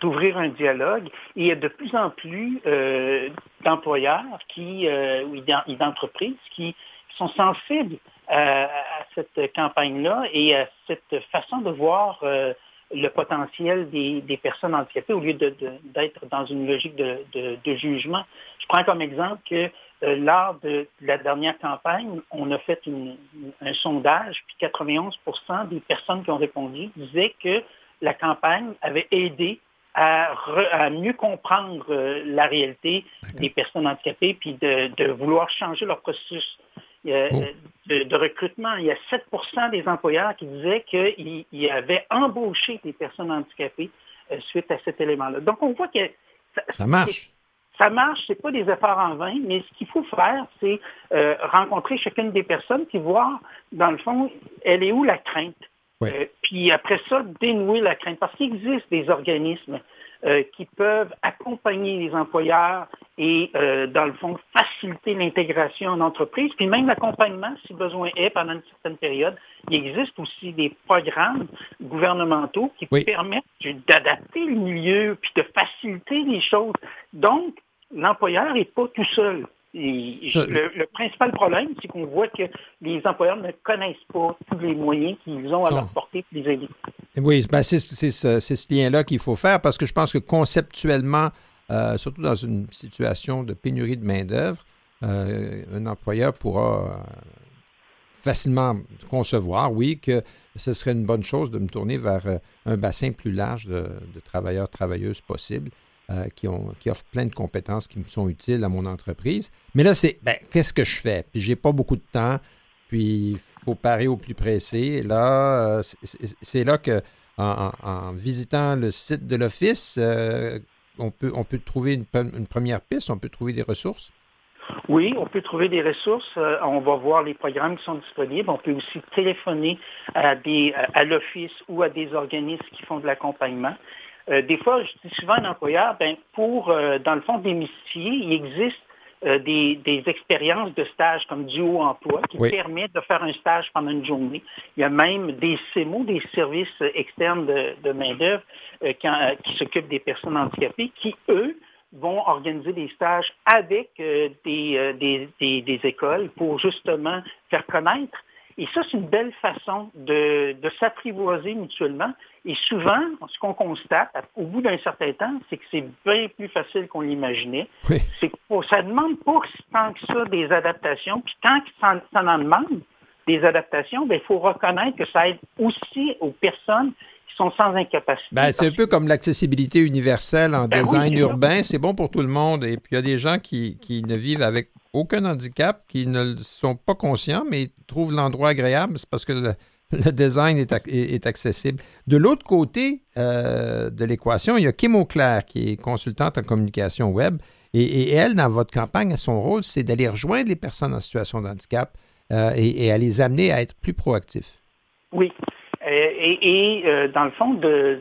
d'ouvrir un dialogue. Et il y a de plus en plus d'employeurs qui, ou d'entreprises qui sont sensibles à, cette campagne-là et à cette façon de voir le potentiel des, personnes handicapées au lieu d'être dans une logique de, jugement. Je prends comme exemple que euh, lors de, la dernière campagne, on a fait un sondage, puis 91% des personnes qui ont répondu disaient que la campagne avait aidé à, mieux comprendre euh, la réalité des personnes handicapées, puis de vouloir changer leur processus Oh. de, recrutement. Il y a 7% des employeurs qui disaient qu'ils avaient embauché des personnes handicapées euh, suite à cet élément-là. Donc, on voit que ça, marche. Ça marche, ce n'est pas des efforts en vain, mais ce qu'il faut faire, c'est euh, rencontrer chacune des personnes puis voir, dans le fond, elle est où la crainte. Euh, puis après ça, dénouer la crainte. Parce qu'il existe des organismes euh, qui peuvent accompagner les employeurs et, euh, dans le fond, faciliter l'intégration en entreprise, puis même l'accompagnement, si besoin est, pendant une certaine période. Il existe aussi des programmes gouvernementaux qui permettent d'adapter le milieu, puis de faciliter les choses. Donc, l'employeur n'est pas tout seul. le, principal problème, c'est qu'on voit que les employeurs ne connaissent pas tous les moyens qu'ils ont à leur portée pour les aider. Oui, ben c'est ce, lien-là qu'il faut faire parce que je pense que conceptuellement, euh, surtout dans une situation de pénurie de main-d'œuvre, euh, un employeur pourra euh, facilement concevoir, oui, que ce serait une bonne chose de me tourner vers un bassin plus large de, travailleurs, travailleuses possibles. Qui, ont, qui offrent plein de compétences qui me sont utiles à mon entreprise. Mais là, c'est ben, qu'est-ce que je fais? Puis j'ai pas beaucoup de temps. Puis, il faut parer au plus pressé. Là, euh, c'est là que, en, visitant le site de l'Office, euh, on, peut, on peut trouver une, première piste, on peut trouver des ressources. Oui, on peut trouver des ressources. Euh, on va voir les programmes qui sont disponibles. On peut aussi téléphoner à l'Office ou à des organismes qui font de l'accompagnement. Des fois, je dis souvent à un employeur, ben, pour, dans le fond, démystifier, il existe euh, des, expériences de stage comme du haut emploi qui permettent de faire un stage pendant une journée. Il y a même des CEMO, des services externes de, main-d'œuvre euh, euh, qui, s'occupent des personnes handicapées, qui, eux, vont organiser des stages avec des, des, écoles pour justement faire connaître et ça, c'est une belle façon de, s'apprivoiser mutuellement. Et souvent, ce qu'on constate au bout d'un certain temps, c'est que c'est bien plus facile qu'on l'imaginait. C'est ça ne demande pas tant que ça des adaptations. Puis quand ça, en demande des adaptations, ben, il faut reconnaître que ça aide aussi aux personnes qui sont sans incapacité. Ben, c'est un peu comme l'accessibilité universelle en ben design urbain. C'est bon pour tout le monde. Et puis, il y a des gens qui, qui ne vivent avec aucun handicap, qui ne sont pas conscients, mais trouvent l'endroit agréable, c'est parce que le, [laughs] design est, accessible. De l'autre côté euh, de l'équation, il y a Kim Auclair, qui est consultante en communication web. Et, elle, dans votre campagne, son rôle, c'est d'aller rejoindre les personnes en situation de handicap euh, et, à les amener à être plus proactifs. Oui. Euh, et, dans le fond, de,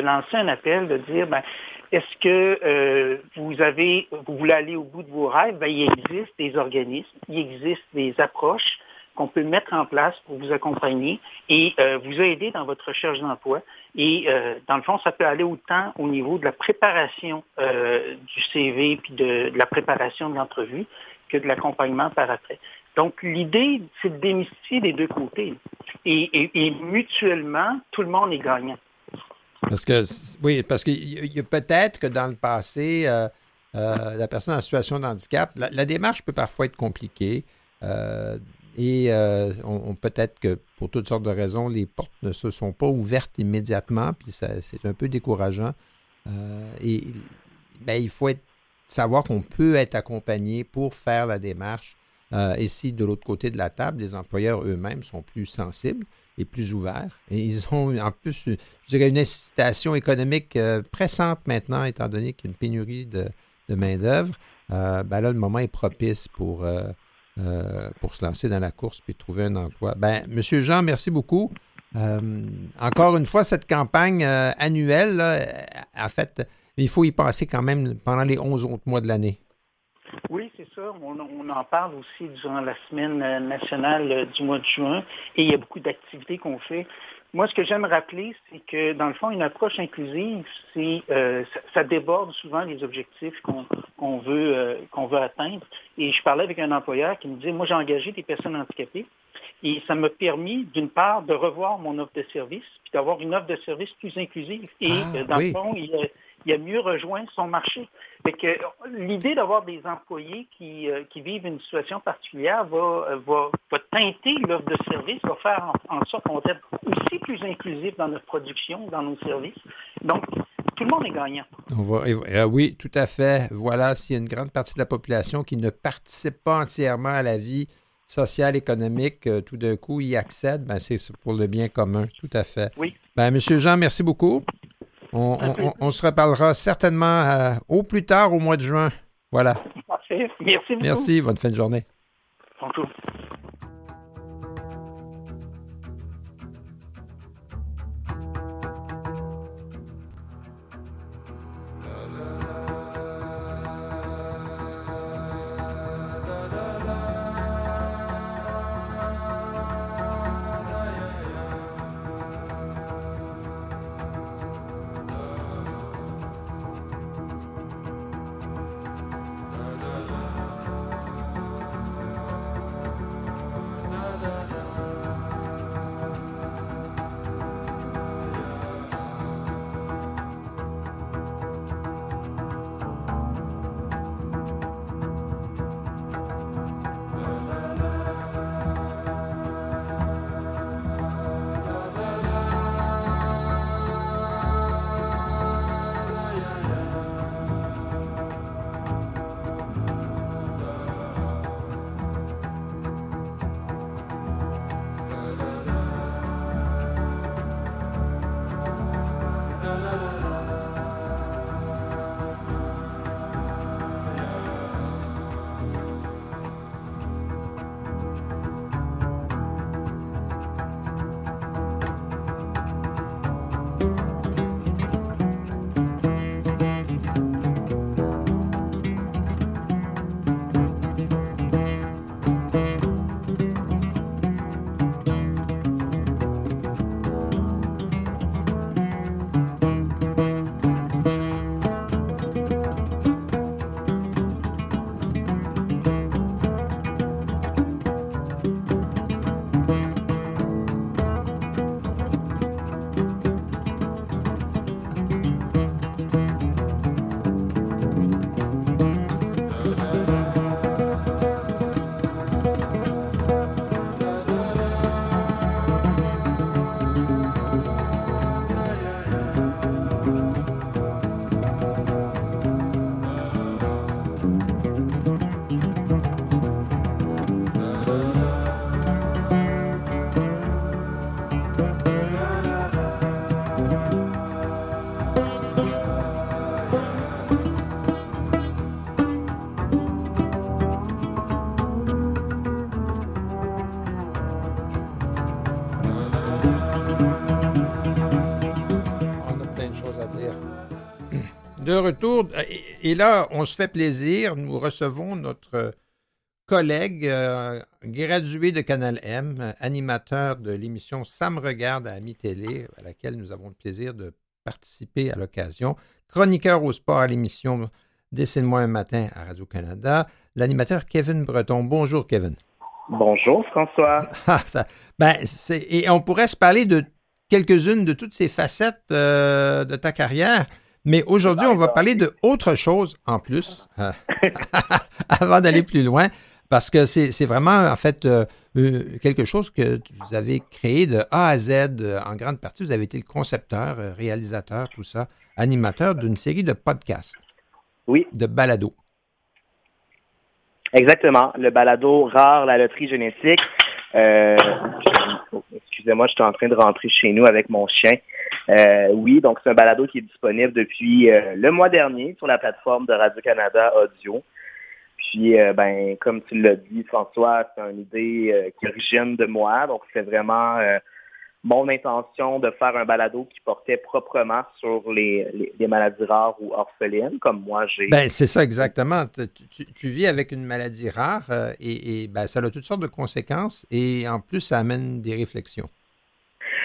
lancer un appel, de dire, ben, est-ce que euh, vous avez, vous voulez aller au bout de vos rêves? Ben, il existe des organismes, il existe des approches qu'on peut mettre en place pour vous accompagner et euh, vous aider dans votre recherche d'emploi. Et euh, dans le fond, ça peut aller autant au niveau de la préparation du CV puis de, la préparation de l'entrevue que de l'accompagnement par après. Donc, l'idée, c'est de démystifier des deux côtés. et mutuellement, tout le monde est gagnant. Parce que, oui, parce a peut-être que dans le passé, euh, euh, la personne en situation de handicap, la, démarche peut parfois être compliquée. Euh, et on, peut-être que pour toutes sortes de raisons, les portes ne se sont pas ouvertes immédiatement, puis c'est un peu décourageant. et ben, il faut savoir qu'on peut être accompagné pour faire la démarche. et si de l'autre côté de la table, les employeurs eux-mêmes sont plus sensibles, et plus ouverts. Et ils ont en plus, je dirais, une incitation économique euh, pressante maintenant, étant donné qu'il y a une pénurie de, main-d'œuvre. Euh, ben là, le moment est propice pour, euh, pour se lancer dans la course puis trouver un emploi. Ben, Monsieur Jean, merci beaucoup. encore une fois, cette campagne annuelle, en fait, il faut y passer quand même pendant les 11 autres mois de l'année. Oui, c'est ça. On, en parle aussi durant la semaine euh, nationale euh, du mois de juin et il y a beaucoup d'activités qu'on fait. Moi, ce que j'aime rappeler, c'est que dans le fond, une approche inclusive, euh, ça, déborde souvent les objectifs qu'on veut qu'on veut atteindre. Et je parlais avec un employeur qui me disait, moi, j'ai engagé des personnes handicapées Et ça m'a permis, d'une part, de revoir mon offre de service, puis d'avoir une offre de service plus inclusive. Et ah, dans le fond, il, il a mieux rejoint son marché. l'idée d'avoir des employés qui, euh, qui, vivent une situation particulière va, va, va teinter l'offre de service, va faire en, sorte qu'on va être aussi plus inclusif dans notre production, dans nos services. Donc, tout le monde est gagnant. Euh, oui, tout à fait. Voilà, s'il y a une grande partie de la population qui ne participe pas entièrement à la vie sociale, économique, euh, tout d'un coup y accède, ben c'est pour le bien commun, tout à fait. Oui. Ben, Monsieur Jean, merci beaucoup. On, se reparlera certainement euh, au plus tard au mois de juin. Voilà. Merci. Merci beaucoup. Merci. Bonne fin de journée. Bonjour. De retour. Et, là, on se fait plaisir. Nous recevons notre collègue euh, gradué de Canal M, animateur de l'émission Ça me regarde à Ami Télé, à laquelle nous avons le plaisir de participer à l'occasion. Chroniqueur au sport à l'émission Dessine-moi un matin à Radio-Canada, l'animateur Kevin Breton. Bonjour, Kevin. Bonjour, François. [laughs] Ah, ben, et on pourrait se parler de quelques-unes de toutes ces facettes euh, de ta carrière. Mais aujourd'hui, on va parler de autre chose en plus, euh, [laughs] avant d'aller plus loin, parce que c'est vraiment, en fait, euh, euh, quelque chose que vous avez créé de A à Z en grande partie. Vous avez été le concepteur, réalisateur, tout ça, animateur d'une série de podcasts. Oui. De balado. Exactement. Le balado Rare, la loterie génétique. Excusez-moi, je suis en train de rentrer chez nous avec mon chien. Euh, oui, donc c'est un balado qui est disponible depuis euh, le mois dernier sur la plateforme de Radio-Canada Audio. Puis, euh, ben, comme tu l'as dit, François, c'est une idée qui origine de moi. Donc, c'est vraiment mon intention de faire un balado qui portait proprement sur les, maladies rares ou orphelines, comme moi j'ai. Ben, c'est ça exactement. Tu, vis avec une maladie rare et, et ben, ça a toutes sortes de conséquences et en plus, ça amène des réflexions.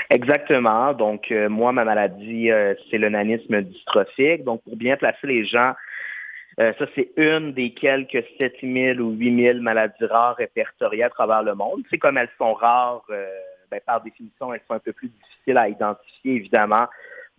Exactement. Donc, euh, moi, ma maladie, euh, c'est le nanisme dystrophique. Donc, pour bien placer les gens, ça, c'est une des quelques 7000 ou 8000 maladies rares répertoriées à travers le monde. C'est comme elles sont rares, ben, par définition, elles sont un peu plus difficiles à identifier, évidemment.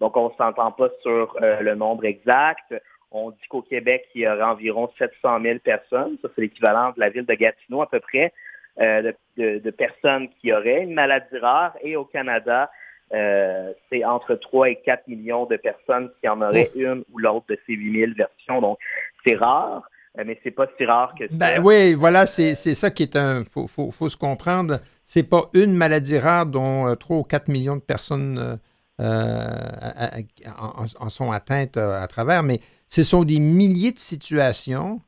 Donc, on ne s'entend pas sur le nombre exact. On dit qu'au Québec, il y aurait environ 700 000 personnes. Ça, c'est l'équivalent de la ville de Gatineau à peu près, euh, de, personnes qui auraient une maladie rare. Et au Canada, euh, c'est entre 3 et 4 millions de personnes qui en auraient une ou l'autre de ces 8 000 versions. Donc, c'est rare, euh, mais c'est pas si rare que ça. Ben oui, voilà, c'est ça qui est un... Il faut, se comprendre. C'est pas une maladie rare dont 3 ou 4 millions de personnes... en, sont atteintes à travers, mais ce sont des milliers de situations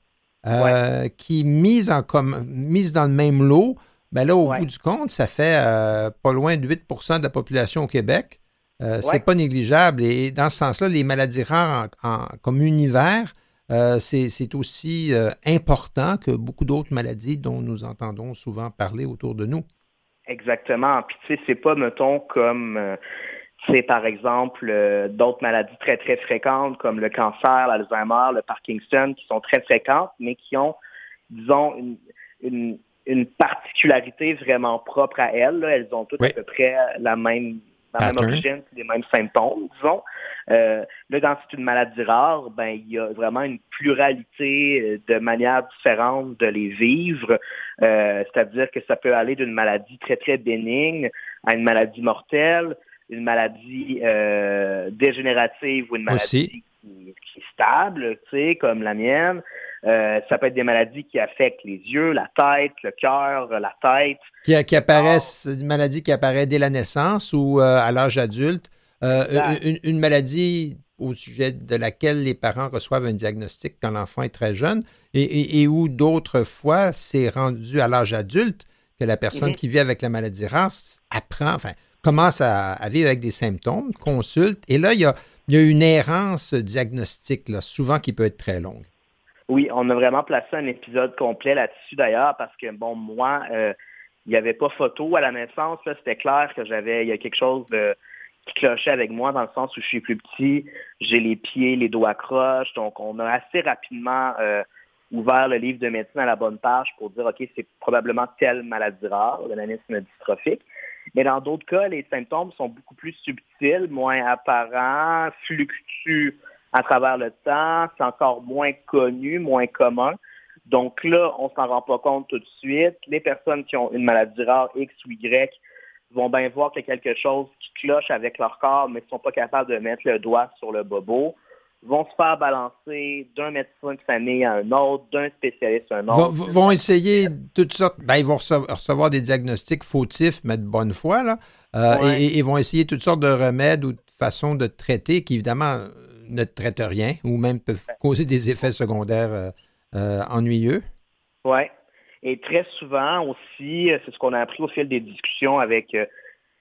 euh, qui, mises, en mises dans le même lot, ben là, au bout du compte, ça fait euh, pas loin de 8% de la population au Québec. Euh, c'est pas négligeable. Et dans ce sens-là, les maladies rares comme univers, c'est aussi important que beaucoup d'autres maladies dont nous entendons souvent parler autour de nous. Exactement. Puis tu sais, c'est pas, mettons, comme c'est par exemple euh, d'autres maladies très, très fréquentes comme le cancer, l'Alzheimer, le Parkinson, qui sont très fréquentes, mais qui ont, disons, une, particularité vraiment propre à elles. Elles ont toutes à peu près la même, la même origine, les mêmes symptômes, disons. Euh, là, dans c'est une maladie rare, ben il y a vraiment une pluralité euh, de manières différentes de les vivre. C'est-à-dire que ça peut aller d'une maladie très, très bénigne à une maladie mortelle, une maladie euh, dégénérative ou une maladie qui, est stable, tu sais, comme la mienne. Euh, ça peut être des maladies qui affectent les yeux, la tête, le cœur, la tête. Qui, qui apparaissent, une maladie qui apparaît dès la naissance ou euh, à l'âge adulte. Une, maladie au sujet de laquelle les parents reçoivent un diagnostic quand l'enfant est très jeune et, et, où d'autres fois c'est rendu à l'âge adulte que la personne mm-hmm. qui vit avec la maladie rare apprend, enfin, commence à, vivre avec des symptômes, consulte, et là, il y a, une errance diagnostique, là, souvent qui peut être très longue. Oui, on a vraiment placé un épisode complet là-dessus d'ailleurs, parce que, bon, moi, euh, il n'y avait pas photo à la naissance, c'était clair que j'avais, il y a quelque chose qui clochait avec moi dans le sens où je suis plus petit, j'ai les pieds, les doigts croches, donc on a assez rapidement euh, ouvert le livre de médecine à la bonne page pour dire, OK, c'est probablement telle maladie rare, le nanisme dystrophique. Mais dans d'autres cas, les symptômes sont beaucoup plus subtils, moins apparents, fluctuent à travers le temps, c'est encore moins connu, moins commun. Donc là, on s'en rend pas compte tout de suite. Les personnes qui ont une maladie rare X ou Y vont bien voir qu'il y a quelque chose qui cloche avec leur corps, mais ne sont pas capables de mettre le doigt sur le bobo vont se faire balancer d'un médecin de famille à un autre, d'un spécialiste à un autre. Vont, vont essayer toutes sortes. Ben, ils vont recevoir, des diagnostics fautifs, mais de bonne foi, là. Euh, et, ils vont essayer toutes sortes de remèdes ou de façons de traiter qui, évidemment, ne traitent rien ou même peuvent causer des effets secondaires euh, euh, ennuyeux? Oui. Et très souvent aussi, c'est ce qu'on a appris au fil des discussions avec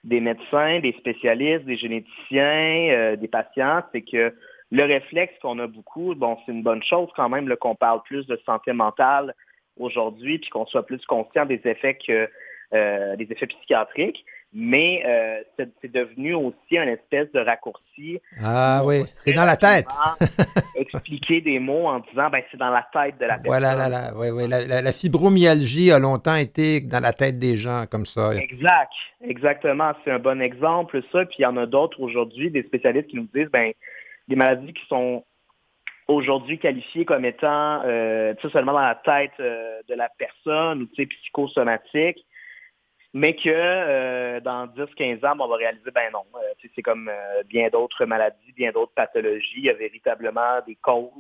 des médecins, des spécialistes, des généticiens, des patients, c'est que le réflexe qu'on a beaucoup, bon, c'est une bonne chose quand même qu'on parle plus de santé mentale aujourd'hui, puis qu'on soit plus conscient des effets que euh, des effets psychiatriques, mais euh, c'est devenu aussi un espèce de raccourci. Ah oui, c'est dans la tête. [laughs] expliquer des mots en disant, ben c'est dans la tête de la personne. Voilà, la, la, oui, oui. La, fibromyalgie a longtemps été dans la tête des gens comme ça. Exact, exactement. C'est un bon exemple, ça. Puis il y en a d'autres aujourd'hui, des spécialistes qui nous disent, ben des maladies qui sont aujourd'hui qualifiées comme étant euh, seulement dans la tête euh, de la personne ou psychosomatiques, mais que euh, dans 10-15 ans, on va réaliser, ben non, euh, c'est comme bien d'autres maladies, bien d'autres pathologies, il y a véritablement des causes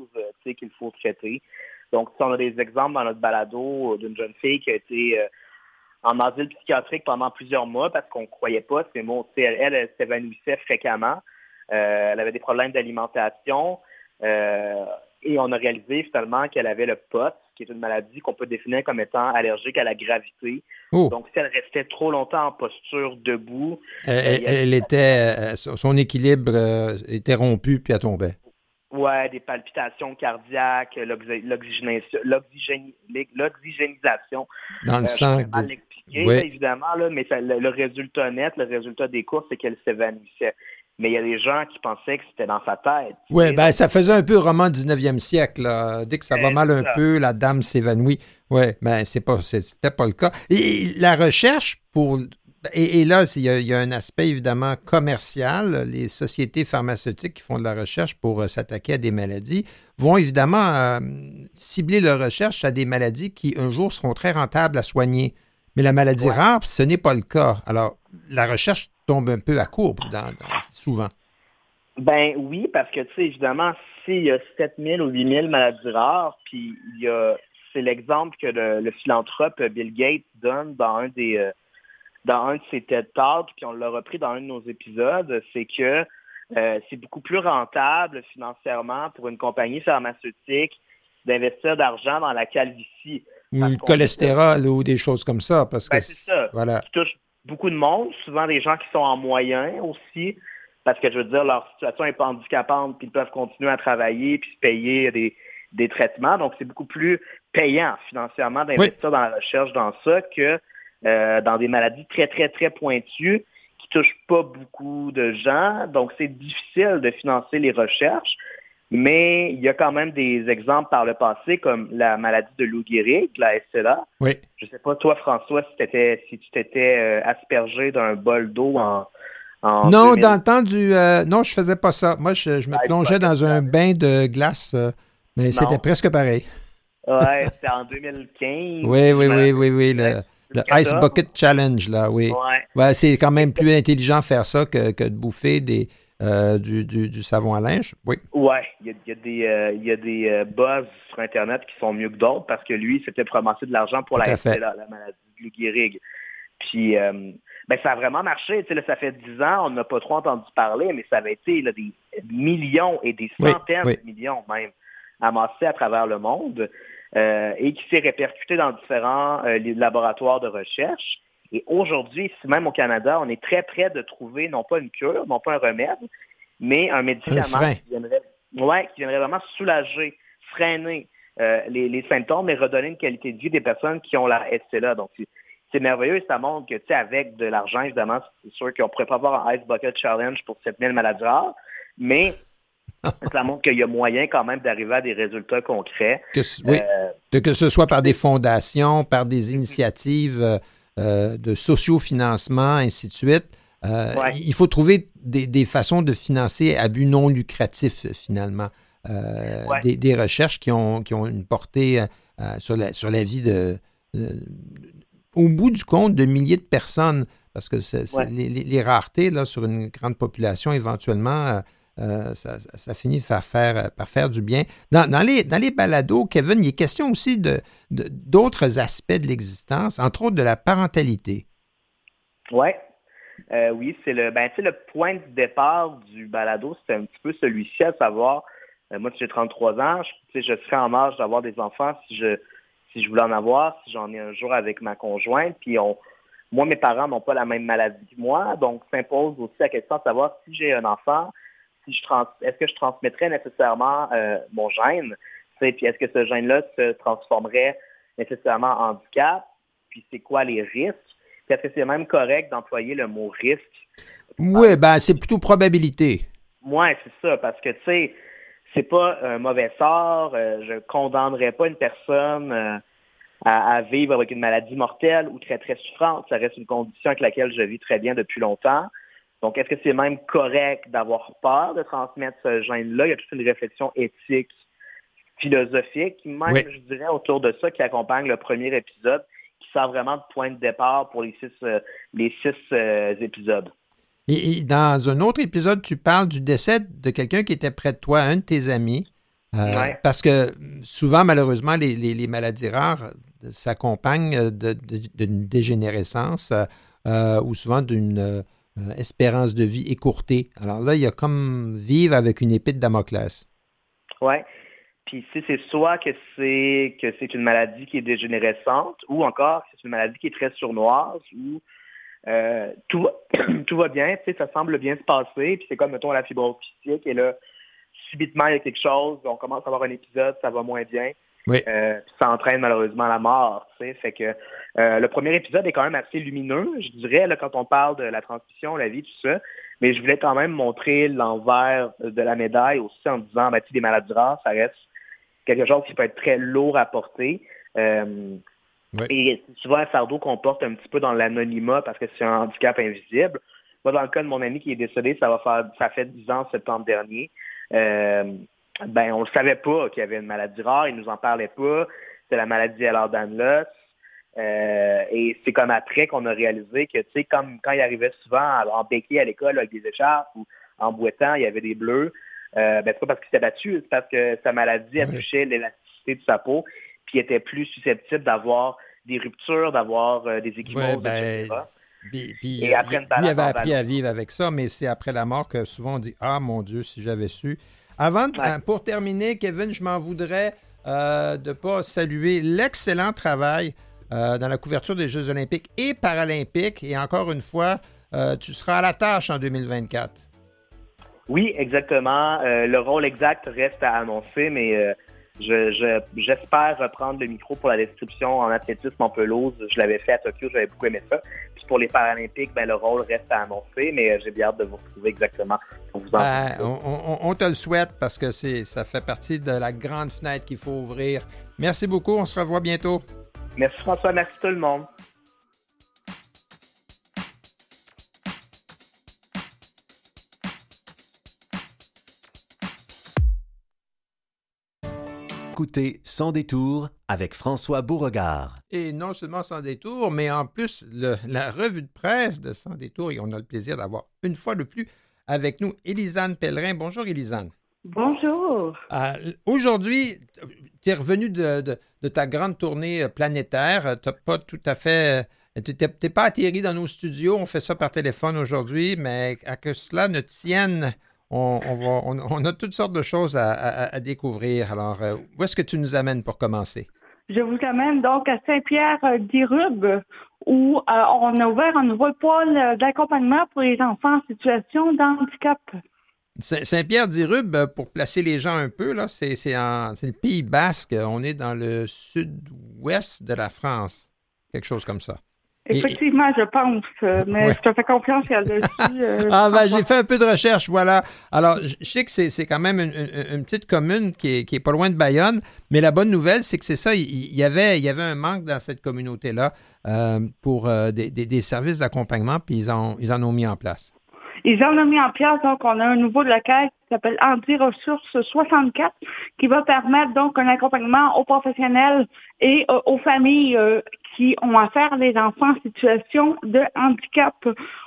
qu'il faut traiter. Donc, si on a des exemples dans notre balado d'une jeune fille qui a été en asile psychiatrique pendant plusieurs mois parce qu'on ne croyait pas ces mots. Elle, elle, elle s'évanouissait fréquemment. Euh, elle avait des problèmes d'alimentation. Euh, et on a réalisé finalement qu'elle avait le POT, qui est une maladie qu'on peut définir comme étant allergique à la gravité. Oh. Donc, si elle restait trop longtemps en posture debout... Elle, euh, était... Son équilibre était rompu, puis elle tombait. Ouais, des palpitations cardiaques, l'oxygénisation. Dans le sang. évidemment, là, mais le, résultat net, le résultat des courses, c'est qu'elle s'évanouissait. Mais il y a des gens qui pensaient que c'était dans sa tête. Oui, ben ça faisait un peu roman 19e siècle. Dès que ça va mal un peu, la dame s'évanouit. Oui, ben c'est pas, c'était pas le cas. Et la recherche pour et, là, il y, a, un aspect évidemment commercial. Les sociétés pharmaceutiques qui font de la recherche pour euh, s'attaquer à des maladies vont évidemment euh, cibler leur recherche à des maladies qui un jour seront très rentables à soigner. Mais la maladie rare, ce n'est pas le cas. Alors, la recherche tombe un peu à court souvent. Ben oui, parce que, tu sais, évidemment, s'il y a 7000 ou 8000 maladies rares, puis il y a, c'est l'exemple que le, philanthrope Bill Gates donne dans un des, euh, dans un de ses TED Talks, puis on l'a repris dans un de nos épisodes, c'est que euh, c'est beaucoup plus rentable financièrement pour une compagnie pharmaceutique d'investir d'argent dans la calvitie. Ou le cholestérol ou des choses comme ça, parce ben, que c'est ça. Voilà. Qui touche beaucoup de monde, souvent des gens qui sont en moyen aussi, parce que je veux dire, leur situation n'est pas handicapante, puis ils peuvent continuer à travailler, puis se payer des, des traitements. Donc, c'est beaucoup plus payant financièrement d'investir dans la recherche dans ça que euh, dans des maladies très, très, très pointues qui touchent pas beaucoup de gens. Donc, c'est difficile de financer les recherches. Mais il y a quand même des exemples par le passé, comme la maladie de Lou Gehrig, la SLA. Oui. Je ne sais pas, toi, François, si, si tu t'étais euh, aspergé d'un bol d'eau en, non, dans le temps du. Euh, non, je faisais pas ça. Moi, je, me plongeais dans un bain de glace, mais c'était presque pareil. Ouais, [laughs] c'était en 2015. oui, oui, oui, oui, oui. Le, le Ice Bucket Challenge, là, oui. Ouais. c'est quand même plus intelligent faire ça que, que de bouffer des, euh, du, du, savon à linge? Oui. Oui, il y a, des, euh, il y a des euh, buzz sur Internet qui sont mieux que d'autres parce que lui, c'était pour ramasser de l'argent pour la, la, maladie de Lou Gehrig. Puis, ben, ça a vraiment marché. Tu sais, là, ça fait dix ans, on n'a pas trop entendu parler, mais ça avait été là, des millions et des centaines de millions même amassés à travers le monde. Euh, et qui s'est répercuté dans différents euh, laboratoires de recherche. Et aujourd'hui, même au Canada, on est très près de trouver non pas une cure, non pas un remède, mais un médicament qui, viendrait, ouais, qui viendrait vraiment soulager, freiner euh, les, symptômes et redonner une qualité de vie des personnes qui ont la SLA. Donc, c'est merveilleux et ça montre que, tu sais, avec de l'argent, évidemment, c'est sûr qu'on pourrait pas avoir un Ice Bucket Challenge pour 7000 maladies rares, mais [laughs] ça montre qu'il y a moyen quand même d'arriver à des résultats concrets. Que, oui, euh, que ce soit par des fondations, par des initiatives euh, euh, de sociofinancement, ainsi de suite. Il faut trouver des, façons de financer à but non lucratif, finalement, des, recherches qui ont, qui ont une portée sur, la, sur la vie de, au bout du compte, de milliers de personnes, parce que les, les, raretés là, sur une grande population, éventuellement, euh, ça, finit par faire, du bien. Dans, les, dans les balados, Kevin, il est question aussi d'autres aspects de l'existence, entre autres de la parentalité. Ouais. Euh, oui, c'est le, ben, le point de départ du balado, c'est un petit peu celui-ci, à savoir, euh, moi, j'ai 33 ans, je, je serais en âge d'avoir des enfants si je, si je voulais en avoir, si j'en ai un jour avec ma conjointe, puis on, moi, mes parents n'ont pas la même maladie que moi, donc s'impose aussi la question de savoir si j'ai un enfant, est-ce que je transmettrais nécessairement euh, mon gène? Puis est-ce que ce gène-là se transformerait nécessairement en handicap? Puis c'est quoi les risques? Puis est-ce que c'est même correct d'employer le mot risque? Oui, ben c'est plutôt probabilité. Oui, c'est ça, parce que tu sais, c'est pas un mauvais sort. Euh, je condamnerais pas une personne euh, à, vivre avec une maladie mortelle ou très, très souffrante. Ça reste une condition avec laquelle je vis très bien depuis longtemps. Donc, est-ce que c'est même correct d'avoir peur de transmettre ce gène-là? Il y a toute une réflexion éthique, philosophique, même, je dirais, autour de ça qui accompagne le premier épisode, qui sert vraiment de point de départ pour les six, euh, les six euh, épisodes? Et, dans un autre épisode, tu parles du décès de quelqu'un qui était près de toi, un de tes amis. Euh, parce que souvent, malheureusement, les, maladies rares s'accompagnent d'une dégénérescence ou souvent d'une euh, espérance de vie écourtée. Alors là, il y a comme vivre avec une épée Damoclès. Oui. Puis si c'est soit que c'est que c'est une maladie qui est dégénérescente, ou encore que c'est une maladie qui est très sournoise, ou euh, tout, [clears throat] tout va bien, ça semble bien se passer, puis c'est comme, mettons, la fibrose et là, subitement, il y a quelque chose, on commence à avoir un épisode, ça va moins bien. Oui. Euh, ça entraîne malheureusement à la mort. Tu sais, fait que euh, le premier épisode est quand même assez lumineux, je dirais, là, quand on parle de la transmission, la vie, tout ça. Mais je voulais quand même montrer l'envers de la médaille aussi en disant, ben, des maladies rares, ça reste quelque chose qui peut être très lourd à porter. Euh, et souvent, un fardeau qu'on porte un petit peu dans l'anonymat parce que c'est un handicap invisible. Moi, dans le cas de mon ami qui est décédé, ça va faire, ça fait 10 ans, septembre dernier. Euh, ben, on ne savait pas qu'il y avait une maladie rare, il nous en parlait pas. C'est la maladie Ehlers-Danlos. Euh, et c'est comme après qu'on a réalisé que, tu sais, comme quand il arrivait souvent en béquille à l'école avec des écharpes ou en boitant, il y avait des bleus. Euh, ben, c'est pas parce qu'il s'est battu, c'est parce que sa maladie a touché l'élasticité de sa peau, puis il était plus susceptible d'avoir des ruptures, d'avoir euh, des équipements, ben, et après une il avait appris à vivre avec ça, mais c'est après la mort que souvent on dit Ah mon Dieu, si j'avais su. Avant, pour terminer, Kevin, je m'en voudrais de ne pas saluer l'excellent travail euh, dans la couverture des Jeux olympiques et paralympiques. Et encore une fois, euh, tu seras à la tâche en 2024. Oui, exactement. Euh, le rôle exact reste à annoncer, mais j'espère reprendre le micro pour la description en athlétisme en pelouse. Je l'avais fait à Tokyo, j'avais beaucoup aimé ça. Puis pour les Paralympiques, ben, le rôle reste à annoncer, mais j'ai bien hâte de vous retrouver exactement pour vous en ben, on, on, te le souhaite parce que ça fait partie de la grande fenêtre qu'il faut ouvrir. Merci beaucoup, on se revoit bientôt. Merci François, merci tout le monde. Écoutez Sans détour avec François Beauregard. Et non seulement Sans détour, mais en plus la revue de presse de Sans détour, et on a le plaisir d'avoir une fois de plus avec nous Élisane Pellerin. Bonjour Élisane. Bonjour. Euh, aujourd'hui, tu es revenu de, ta grande tournée planétaire. Tu n'as pas tout à fait. Euh, tu n'es pas atterri dans nos studios. On fait ça par téléphone aujourd'hui, mais à que cela ne tienne, on, a toutes sortes de choses à, découvrir. Alors, où est-ce que tu nous amènes pour commencer? Je vous amène donc à Saint-Pierre-d'Irube, où on a ouvert un nouveau pôle d'accompagnement pour les enfants en situation de handicap. Saint-Pierre-d'Irube, euh, pour placer les gens un peu, là, c'est, le Pays basque. On est dans le sud-ouest de la France. Quelque chose comme ça. Effectivement, je pense, euh, mais je te fais confiance là-dessus. [laughs] Euh, ah, ben, j'ai fait un peu de recherche, voilà. Alors, je sais que c'est, quand même une, petite commune qui est, qui est, pas loin de Bayonne, mais la bonne nouvelle, c'est que c'est ça, il, y avait, il y avait un manque dans cette communauté-là pour des, services d'accompagnement, puis ils, ils en ont mis en place. Ils ont mis en place, donc, on a un nouveau caisse qui s'appelle Anti Ressources 64, qui va permettre donc un accompagnement aux professionnels et euh, aux familles euh, qui ont affaire à des enfants en situation de handicap.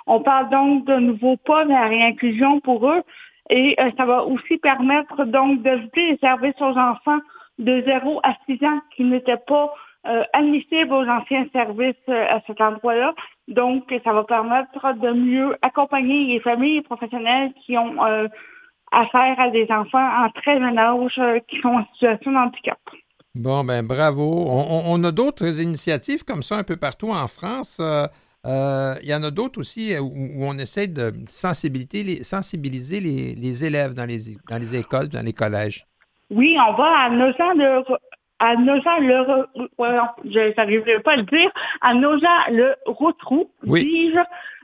On parle donc de nouveaux pas vers la réinclusion pour eux et euh, ça va aussi permettre donc d'ajouter les services aux enfants de 0 à 6 ans qui n'étaient pas euh, admissibles aux anciens services à cet endroit-là. Donc, ça va permettre de mieux accompagner les familles et professionnels qui ont euh, affaire à des enfants en très jeune âge euh, qui sont en situation de handicap. Bon, ben bravo. On, a d'autres initiatives comme ça un peu partout en France. Euh, il y en a d'autres aussi où, on essaie de sensibiliser les, sensibiliser les, élèves dans les, dans les écoles, dans les collèges. Oui, on va à Nogent de à Nogent le je n'arriverai pas à le dire, à Nogent le Rotrou, oui.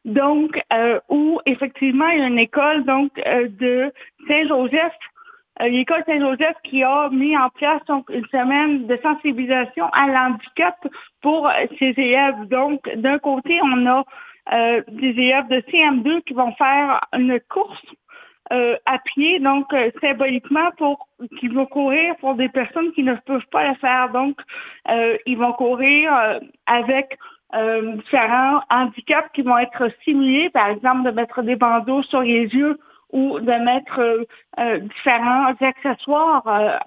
donc euh, où effectivement il y a une école donc euh, de Saint-Joseph, euh, l'école Saint-Joseph qui a mis en place donc une semaine de sensibilisation à l'handicap pour ses élèves. Donc d'un côté on a des élèves de CM2 qui vont faire une course euh, à pied, donc euh, symboliquement pour qu'ils vont courir pour des personnes qui ne peuvent pas le faire. Donc, euh, ils vont courir avec différents handicaps qui vont être simulés, par exemple de mettre des bandeaux sur les yeux ou de mettre différents accessoires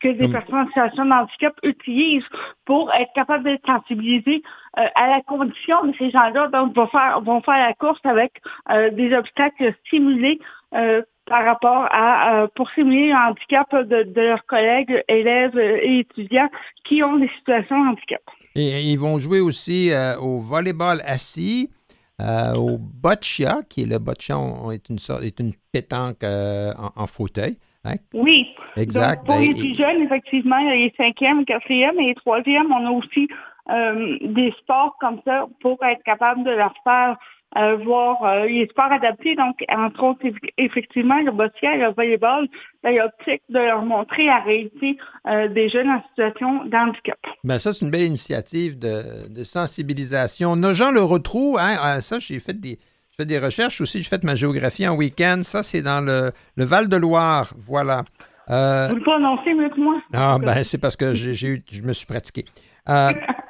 que des personnes en situation de handicap utilisent pour être capables d'être sensibilisés à la condition de ces gens-là. Donc, vont faire, vont faire la course avec des obstacles simulés euh, par rapport à euh, pour simuler le handicap de, leurs collègues, élèves et étudiants qui ont des situations de handicap. Et ils vont jouer aussi euh, au volleyball assis, au boccia, qui est le boccia est une sorte, est une pétanque en, fauteuil. Hein? Oui. Exact. pour les plus jeunes, effectivement, il y a les cinquièmes, quatrièmes et les troisièmes. On a aussi des sports comme ça pour être capable de leur faire euh, voir, euh, il est super adapté, donc entre autres, effectivement, le bottier, le volleyball, ben, optique de leur montrer la réalité euh, des jeunes en situation d'handicap. Ben ça, c'est une belle initiative de, sensibilisation. Nos gens le retrouvent, hein, ah, ça, j'ai fait des, fait des recherches aussi, j'ai fait ma géographie en week-end, ça, c'est dans le, Val-de-Loire, voilà. Vous le prononcez mieux que moi. Ah, ben c'est parce que j'ai eu, je me suis pratiqué. [laughs]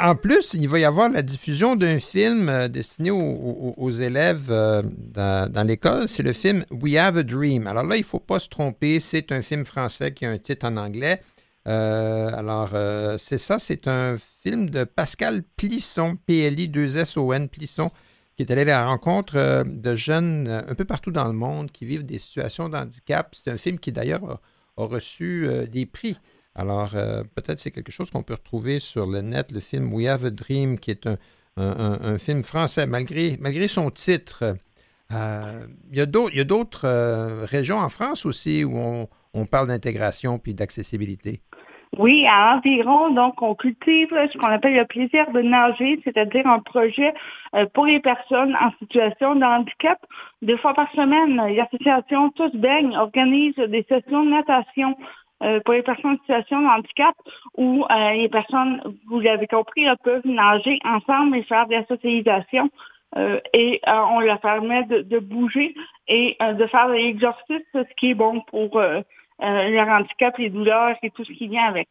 En plus, il va y avoir la diffusion d'un film euh, destiné aux, élèves euh, dans, l'école. C'est le film We Have a Dream. Alors là, il ne faut pas se tromper. C'est un film français qui a un titre en anglais. Euh, alors, c'est ça. C'est un film de Pascal Plisson, P-L-I-2-S-O-N, Plisson, qui est allé à la rencontre de jeunes un peu partout dans le monde qui vivent des situations d'handicap. C'est un film qui, d'ailleurs, a, reçu des prix. Alors, euh, peut-être c'est quelque chose qu'on peut retrouver sur le net, le film We Have a Dream, qui est un, film français, malgré, malgré son titre. Euh, il y a d'autres euh, régions en France aussi où on, parle d'intégration puis d'accessibilité. Oui, à environ, donc, on cultive ce qu'on appelle le plaisir de nager, c'est-à-dire un projet pour les personnes en situation de handicap. Deux fois par semaine, l'association Tous Baignent organise des sessions de natation euh, pour les personnes en situation de handicap où euh, les personnes, vous l'avez compris, peuvent nager ensemble et faire de la socialisation. Euh, et on leur permet de, bouger et de faire de l'exercice, ce qui est bon pour leur handicap, les douleurs et tout ce qui vient avec.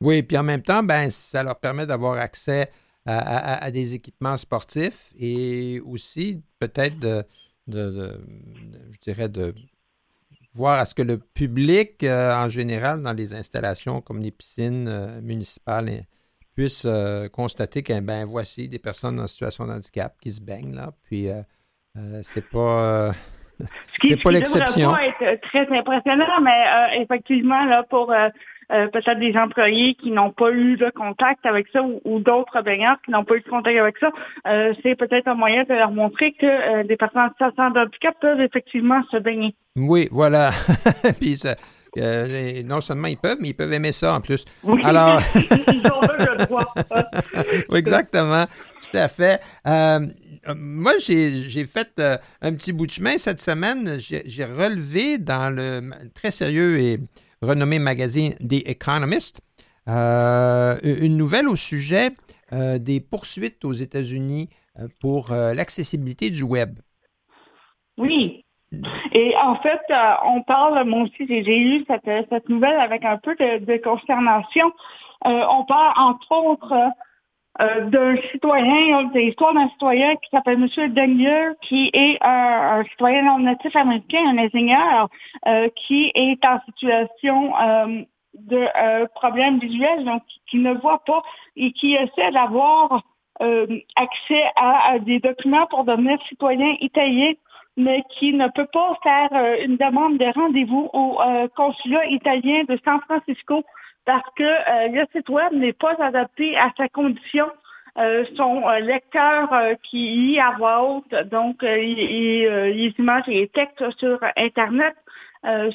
Oui, puis en même temps, ben, ça leur permet d'avoir accès à, des équipements sportifs et aussi peut-être de, je dirais, de voir à ce que le public, euh, en général, dans les installations comme les piscines euh, municipales, puisse euh, constater que, ben, voici des personnes en situation de handicap qui se baignent, là. Puis, c'est pas. c'est pas l'exception. être très impressionnant, mais effectivement, là, pour euh, peut-être des employés qui n'ont pas eu de contact avec ça ou, d'autres baigneurs qui n'ont pas eu de contact avec ça, euh, c'est peut-être un moyen de leur montrer que euh, des personnes en situation de handicap peuvent effectivement se baigner. Oui, voilà. [laughs] Puis non seulement ils peuvent, mais ils peuvent aimer ça en plus. Oui, Alors... [laughs] ils ont le droit. [laughs] Exactement, tout à fait. moi, j'ai fait un petit bout de chemin cette semaine. J'ai relevé dans le très sérieux et renommé magazine The Economist, euh, une nouvelle au sujet euh, des poursuites aux États-Unis euh, pour l'accessibilité du web. Oui. Et en fait, on parle, moi aussi, j'ai lu cette, nouvelle avec un peu de, consternation. on parle, entre autres, d'un citoyen, de l'histoire d'un citoyen qui s'appelle M. Daniel, qui est un, citoyen non natif américain, un ingénieur, euh, qui est en situation euh, de euh, problème visuel, donc qui ne voit pas et qui essaie d'avoir accès à, des documents pour devenir citoyen italien, mais qui ne peut pas faire une demande de rendez-vous au consulat italien de San Francisco parce que euh, le site web n'est pas adapté à sa condition. Euh, son euh, lecteur qui lit à voix haute, donc les images et les textes sur Internet,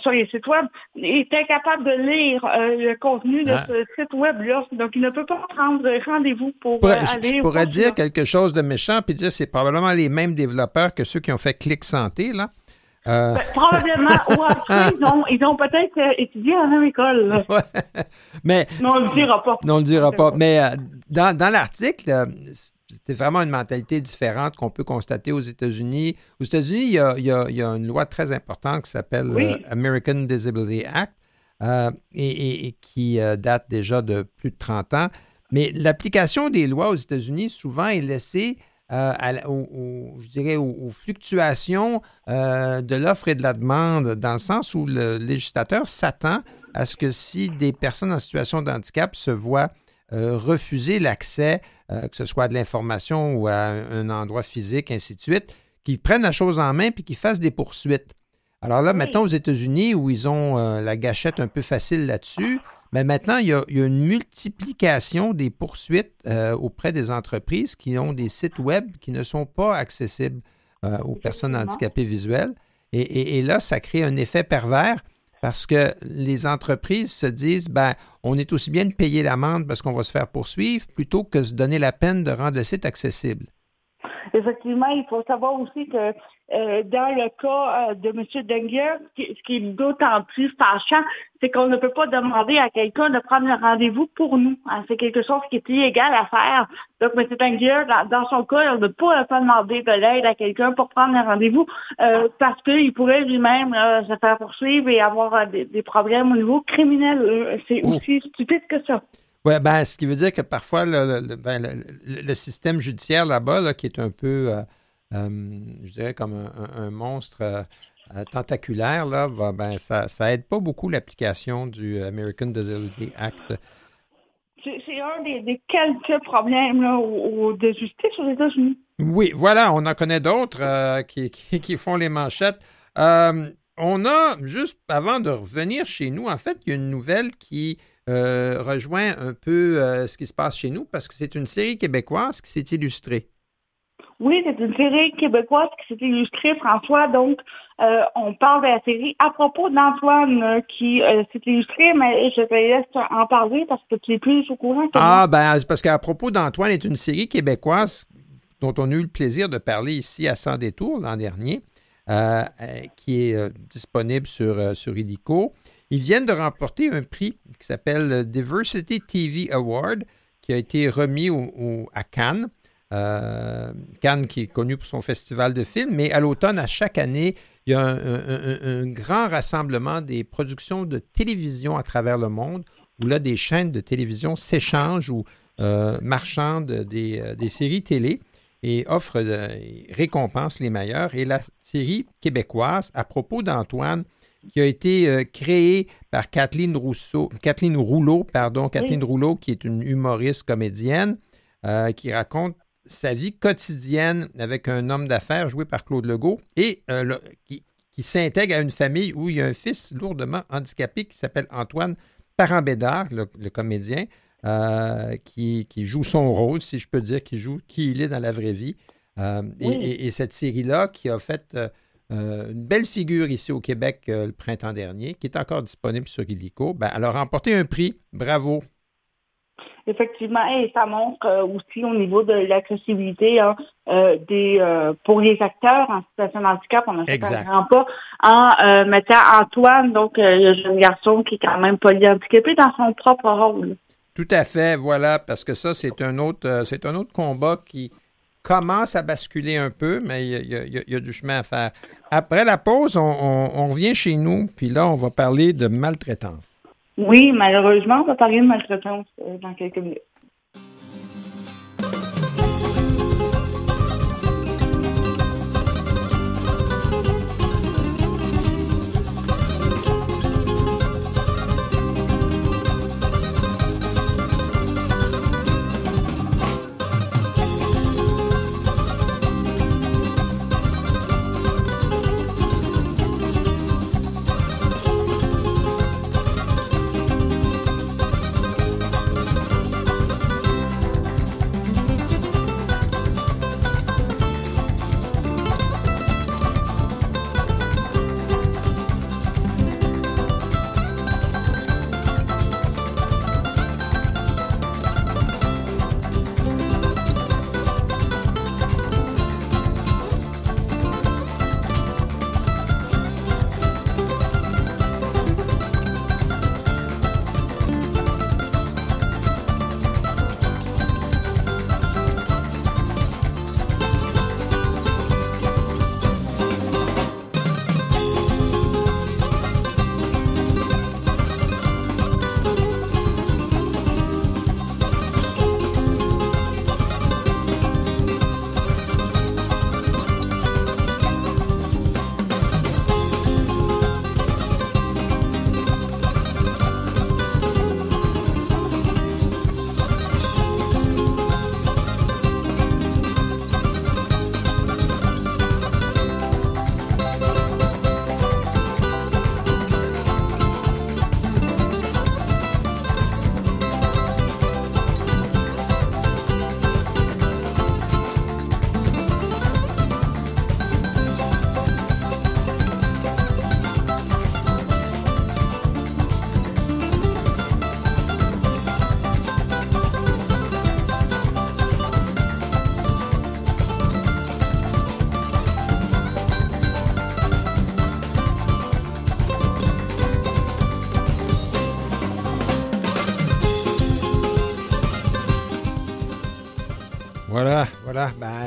sur les sites web, est incapable de lire le contenu de ah. ce site web-là. Donc, il ne peut pas prendre rendez-vous pour aller... Je pourrais dire quelque chose de méchant puis dire que c'est probablement les mêmes développeurs que ceux qui ont fait Click Santé, là. Euh. Ben, probablement. [laughs] Ou après, ils ont, peut-être euh, étudié à la même école. Mais, non, on ne le dira pas. Non, on ne le dira pas. Mais euh, dans, dans l'article, c'était vraiment une mentalité différente qu'on peut constater aux États-Unis. Aux États-Unis, il, y a, une loi très importante qui s'appelle American Disability Act et, et, qui date déjà de plus de 30 ans. Mais l'application des lois aux États-Unis, souvent, est laissée euh, je dirais, aux, fluctuations euh, de l'offre et de la demande, dans le sens où le législateur s'attend à ce que si des personnes en situation de handicap se voient euh, refuser l'accès, que ce soit à de l'information ou à un, endroit physique, ainsi de suite, qu'ils prennent la chose en main puis qu'ils fassent des poursuites. Alors là, maintenant, aux États-Unis, où ils ont la gâchette un peu facile là-dessus, mais maintenant, il y, a, une multiplication des poursuites euh, auprès des entreprises qui ont des sites web qui ne sont pas accessibles euh, aux personnes handicapées visuelles. Et, là, ça crée un effet pervers parce que les entreprises se disent, ben, on est aussi bien de payer l'amende parce qu'on va se faire poursuivre plutôt que de se donner la peine de rendre le site accessible. Effectivement, il faut savoir aussi que euh, dans le cas euh, de M. Denger, ce qui est d'autant plus fâchant, c'est qu'on ne peut pas demander à quelqu'un de prendre le rendez-vous pour nous. Hein. C'est quelque chose qui est illégal à faire. Donc, M. Denger, dans, son cas, on ne peut pas demander de l'aide à quelqu'un pour prendre un rendez-vous euh, parce qu'il pourrait lui-même se faire poursuivre et avoir des, problèmes au niveau criminel. C'est oh. aussi stupide que ça. Oui, ben, ce qui veut dire que parfois, le, ben, système judiciaire là-bas, qui est un peu euh, je dirais, comme un, monstre euh, tentaculaire, là, ben, ça, ça aide pas beaucoup l'application du American Disability Act. C'est un des, quelques problèmes de justice aux États-Unis. Oui, voilà, on en connaît d'autres euh, qui, qui, font les manchettes. on a, juste avant de revenir chez nous, en fait, il y a une nouvelle qui rejoint un peu ce qui se passe chez nous parce que c'est une série québécoise qui s'est illustrée. Oui, c'est une série québécoise qui s'est illustrée, François. Donc, euh, on parle de la série à propos d'Antoine euh, qui euh, s'est illustré, mais je te laisse en parler parce que tu es plus au courant Ah, ben, parce qu'à propos d'Antoine est une série québécoise dont on a eu le plaisir de parler ici à Sans détour l'an dernier, qui est disponible sur, sur Illico. Ils viennent de remporter un prix qui s'appelle Diversity TV Award, qui a été remis à Cannes. Euh, Cannes, qui est connu pour son festival de films, mais à l'automne, à chaque année, il y a un, grand rassemblement des productions de télévision à travers le monde, où là, des chaînes de télévision s'échangent ou euh, marchandent des, euh, des, séries télé et offrent, récompensent les meilleurs. Et la série québécoise, à propos d'Antoine, qui a été créée par Kathleen Rousseau, Kathleen Rouleau, pardon, Kathleen Rouleau, qui est une humoriste comédienne, qui raconte sa vie quotidienne avec un homme d'affaires joué par Claude Legault et euh, qui, s'intègre à une famille où il y a un fils lourdement handicapé qui s'appelle Antoine Parambédard, le, comédien, euh, qui, joue son rôle, si je peux dire, qui joue qui il est dans la vraie vie. Euh, et, cette série-là, qui a fait une belle figure ici au Québec le printemps dernier, qui est encore disponible sur Illico, ben, elle a remporté un prix. Bravo effectivement, et ça montre euh, aussi au niveau de l'accessibilité hein, euh, des euh, pour les acteurs en situation de handicap, on ne fait pas en mettant Antoine, donc le jeune garçon qui est quand même polyhandicapé dans son propre rôle. Tout à fait, voilà, parce que ça, c'est un autre c'est un autre combat qui commence à basculer un peu, mais il y, a, du chemin à faire. Après la pause, on revient chez nous, puis là, on va parler de maltraitance. Oui, malheureusement, on va parler de maltraitance euh, dans quelques minutes.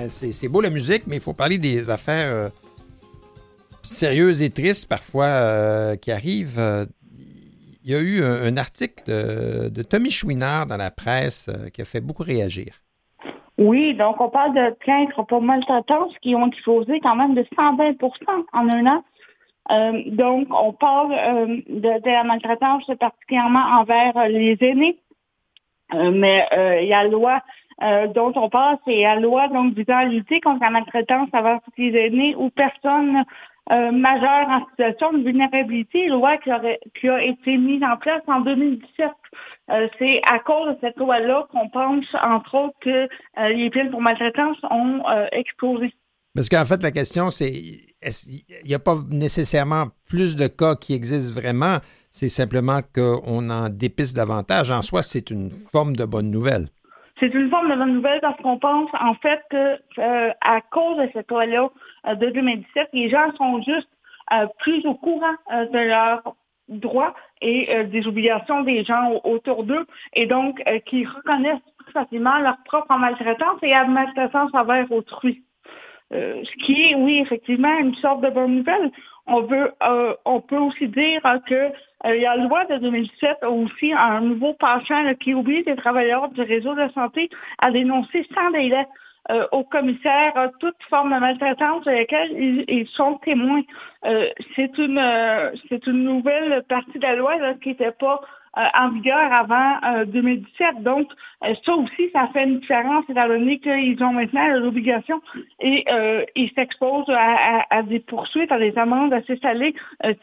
C'est beau la musique, mais il faut parler des affaires euh, sérieuses et tristes parfois euh, qui arrivent. Il y a eu un, article de, Tommy Chouinard dans la presse qui a fait beaucoup réagir. Oui, donc on parle de plaintes pour maltraitance qui ont explosé quand même de 120% en un an. Euh, donc, on parle euh, de, la maltraitance particulièrement envers euh, les aînés. mais il y a la loi dont on parle, c'est la loi donc visant à lutter contre la maltraitance envers les aînés ou personnes majeures en situation de vulnérabilité, loi qui, aurait, qui a été mise en place en 2017. c'est à cause de cette loi-là qu'on pense, entre autres, que les plaintes pour maltraitance ont explosé. Parce qu'en fait, la question, c'est il n'y a pas nécessairement plus de cas qui existent vraiment, c'est simplement qu'on en dépiste davantage. En soi, c'est une forme de bonne nouvelle. C'est une forme de bonne nouvelle parce qu'on pense en fait que euh, à cause de cette loi-là euh, de 2017, les gens sont juste euh, plus au courant de leurs droits et des obligations des gens autour d'eux et donc qui reconnaissent plus facilement leur propre maltraitance et maltraitance envers autrui. Euh, ce qui est, oui, effectivement, une sorte de bonne nouvelle. On veut, euh, on peut aussi dire que euh, la loi de 2007 a aussi un nouveau penchant qui oblige les travailleurs du réseau de santé à dénoncer sans délai au commissaire toute forme de maltraitance de laquelle ils, sont témoins. c'est une une nouvelle partie de la loi qui n'était pas euh, en vigueur avant 2017. Euh, Donc, euh, ça aussi, ça fait une différence, étant donné qu'ils ont maintenant l'obligation et ils s'exposent à, des poursuites, à des amendes assez salées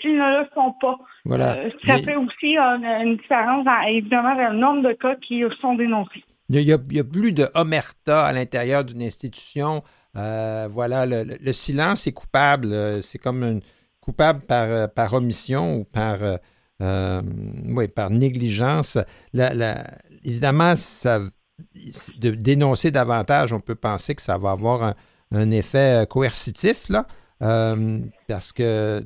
s'ils ne le font pas. Voilà. ça fait aussi une, différence, évidemment, dans le nombre de cas qui sont dénoncés. Il y a, plus de omerta à l'intérieur d'une institution. voilà, le, silence est coupable. C'est comme une, coupable par, par omission ou par euh, oui, par négligence. évidemment, de dénoncer davantage, on peut penser que ça va avoir un, effet coercitif, là, euh, parce que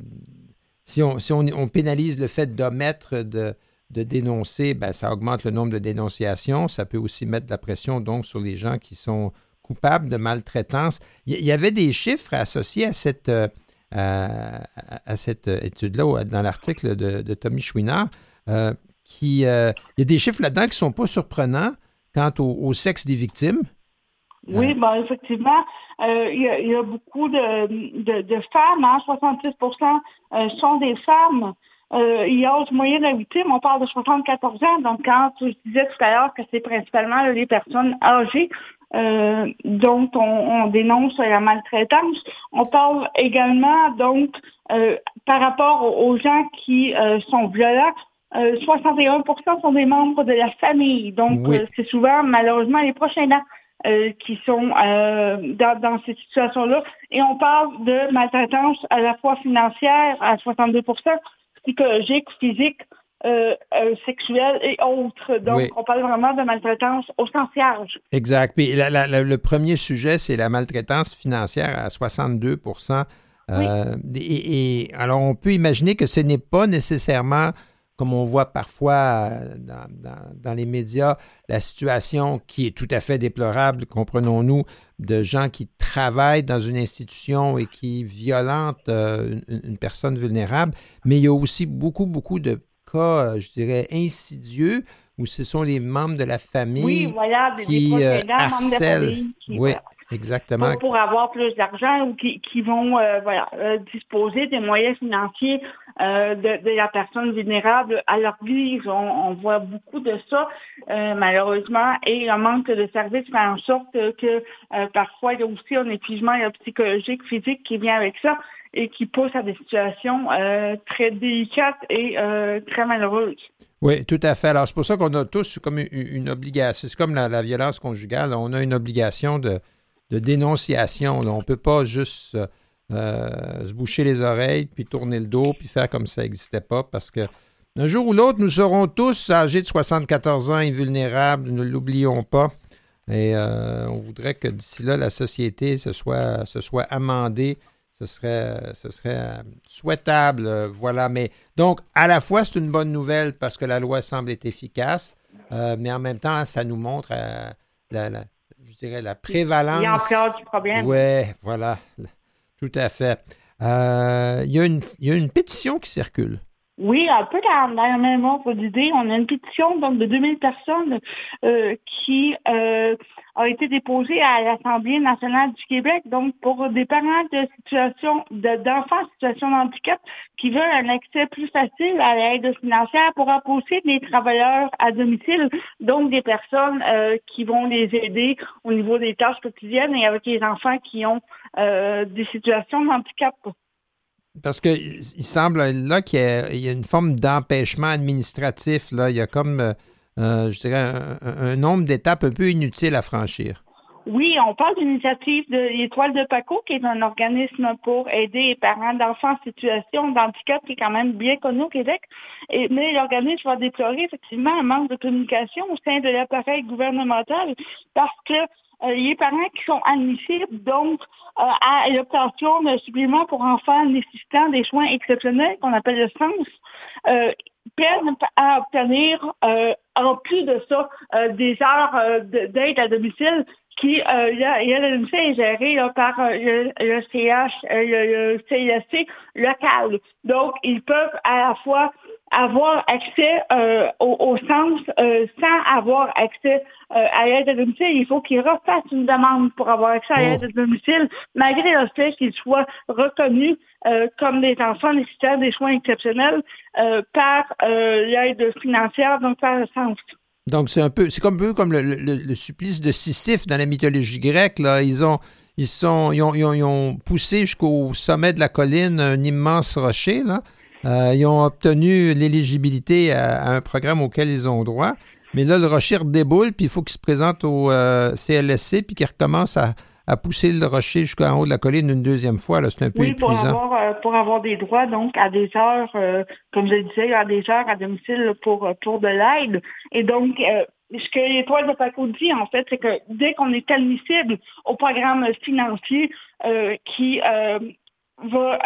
si, on, pénalise le fait d'omettre de, de dénoncer, ben, ça augmente le nombre de dénonciations. Ça peut aussi mettre de la pression donc sur les gens qui sont coupables de maltraitance. Il y, avait des chiffres associés à cette, euh, à, cette étude-là, dans l'article de, Tommy Chouinard, euh, qui, euh, il y a des chiffres là-dedans qui ne sont pas surprenants quant au, sexe des victimes. Oui, ben, effectivement, euh, il, y a, beaucoup de, femmes, hein, 66% sont des femmes. il y a âge moyen de victime, on parle de 74 ans. Donc, quand je disais tout à l'heure que c'est principalement les personnes âgées, euh, dont on, dénonce la maltraitance. On parle également donc euh, par rapport aux gens qui euh, sont violents. 61% sont des membres de la famille. Donc, c'est souvent malheureusement les prochains aidants qui sont dans, dans, ces situations-là. Et on parle de maltraitance à la fois financière à 62% psychologique, physique, euh, euh, sexuelles et autres. Donc, on parle vraiment de maltraitance au sens large. Exact. Puis le premier sujet, c'est la maltraitance financière à 62% euh, et, alors, on peut imaginer que ce n'est pas nécessairement, comme on voit parfois dans, les médias, la situation qui est tout à fait déplorable, comprenons-nous, de gens qui travaillent dans une institution et qui violentent une, personne vulnérable, mais il y a aussi beaucoup, beaucoup de cas, euh, je dirais, insidieux où ce sont les membres de la famille qui euh, harcèlent. oui, exactement. Pour, avoir plus d'argent ou qui, vont euh, voilà, disposer des moyens financiers de, la personne vulnérable à leur vie. On, voit beaucoup de ça, malheureusement, et un manque de services fait en sorte que parfois il y a aussi un épuisement psychologique, physique qui vient avec ça et qui pousse à des situations euh, très délicates et euh, très malheureuses. Oui, tout à fait. Alors, c'est pour ça qu'on a tous comme une, obligation. C'est comme la, violence conjugale. On a une obligation de, dénonciation. On ne peut pas juste euh, se boucher les oreilles, puis tourner le dos, puis faire comme ça n'existait pas, parce que un jour ou l'autre, nous serons tous âgés de 74 ans, invulnérables, ne l'oublions pas. Et on voudrait que d'ici là, la société se soit, se soit amendée ce serait, ce serait souhaitable. Euh, voilà. Mais donc, à la fois, c'est une bonne nouvelle parce que la loi semble être efficace, euh, mais en même temps, ça nous montre, euh, je dirais, la prévalence. du problème. Oui, voilà, [laughs] tout à fait. il, y il y a une pétition qui circule. Oui, un peu dans, la même ordre d'idée. On a une pétition donc, de 2000 personnes euh, qui euh, a été déposée à l'Assemblée nationale du Québec, donc pour des parents de situation d'enfants en situation de handicap qui veulent un accès plus facile à l'aide financière pour apposer des travailleurs à domicile, donc des personnes euh, qui vont les aider au niveau des tâches quotidiennes et avec les enfants qui ont des situations de handicap. Parce qu'il semble là qu'il y, a une forme d'empêchement administratif. Là. Il y a comme, euh, euh, je dirais, un, nombre d'étapes un peu inutiles à franchir. Oui, on parle d'une initiative de l'Étoile de Paco, qui est un organisme pour aider les parents d'enfants en situation d'handicap qui est quand même bien connu au Québec. Mais l'organisme va déplorer effectivement un manque de communication au sein de l'appareil gouvernemental parce que les parents qui sont admissibles donc euh, à l'obtention de suppléments pour enfants nécessitant des soins exceptionnels qu'on appelle le SENS, euh, peinent à obtenir en plus de ça des heures d'aide à domicile qui a, le domicile est géré par le, le, CH, le, le local. Donc, ils peuvent à la fois avoir accès euh, au, sens euh, sans avoir accès euh, à l'aide à domicile. Il faut qu'ils refassent une demande pour avoir accès à l'aide à domicile, malgré le fait qu'ils soient reconnus comme des enfants nécessitant des soins exceptionnels par l'aide financière, donc par le sens. Donc c'est un peu, c'est comme un peu comme le, supplice de Sisyphe dans la mythologie grecque. Là, ils ont ils sont, ils ont, ils ont poussé jusqu'au sommet de la colline un immense rocher là. Euh, ils ont obtenu l'éligibilité à, un programme auquel ils ont droit. Mais là, le rocher déboule, puis il faut qu'ils se présentent au euh, CLSC, puis qu'ils recommencent à, pousser le rocher jusqu'en haut de la colline une deuxième fois. C'est un peu oui, Pour avoir, euh, pour avoir des droits, donc, à des heures, comme je le disais, à des heures à domicile pour, pour de l'aide. Et donc, ce que l'Étoile de Paco dit, en fait, c'est que dès qu'on est admissible au programme financier qui va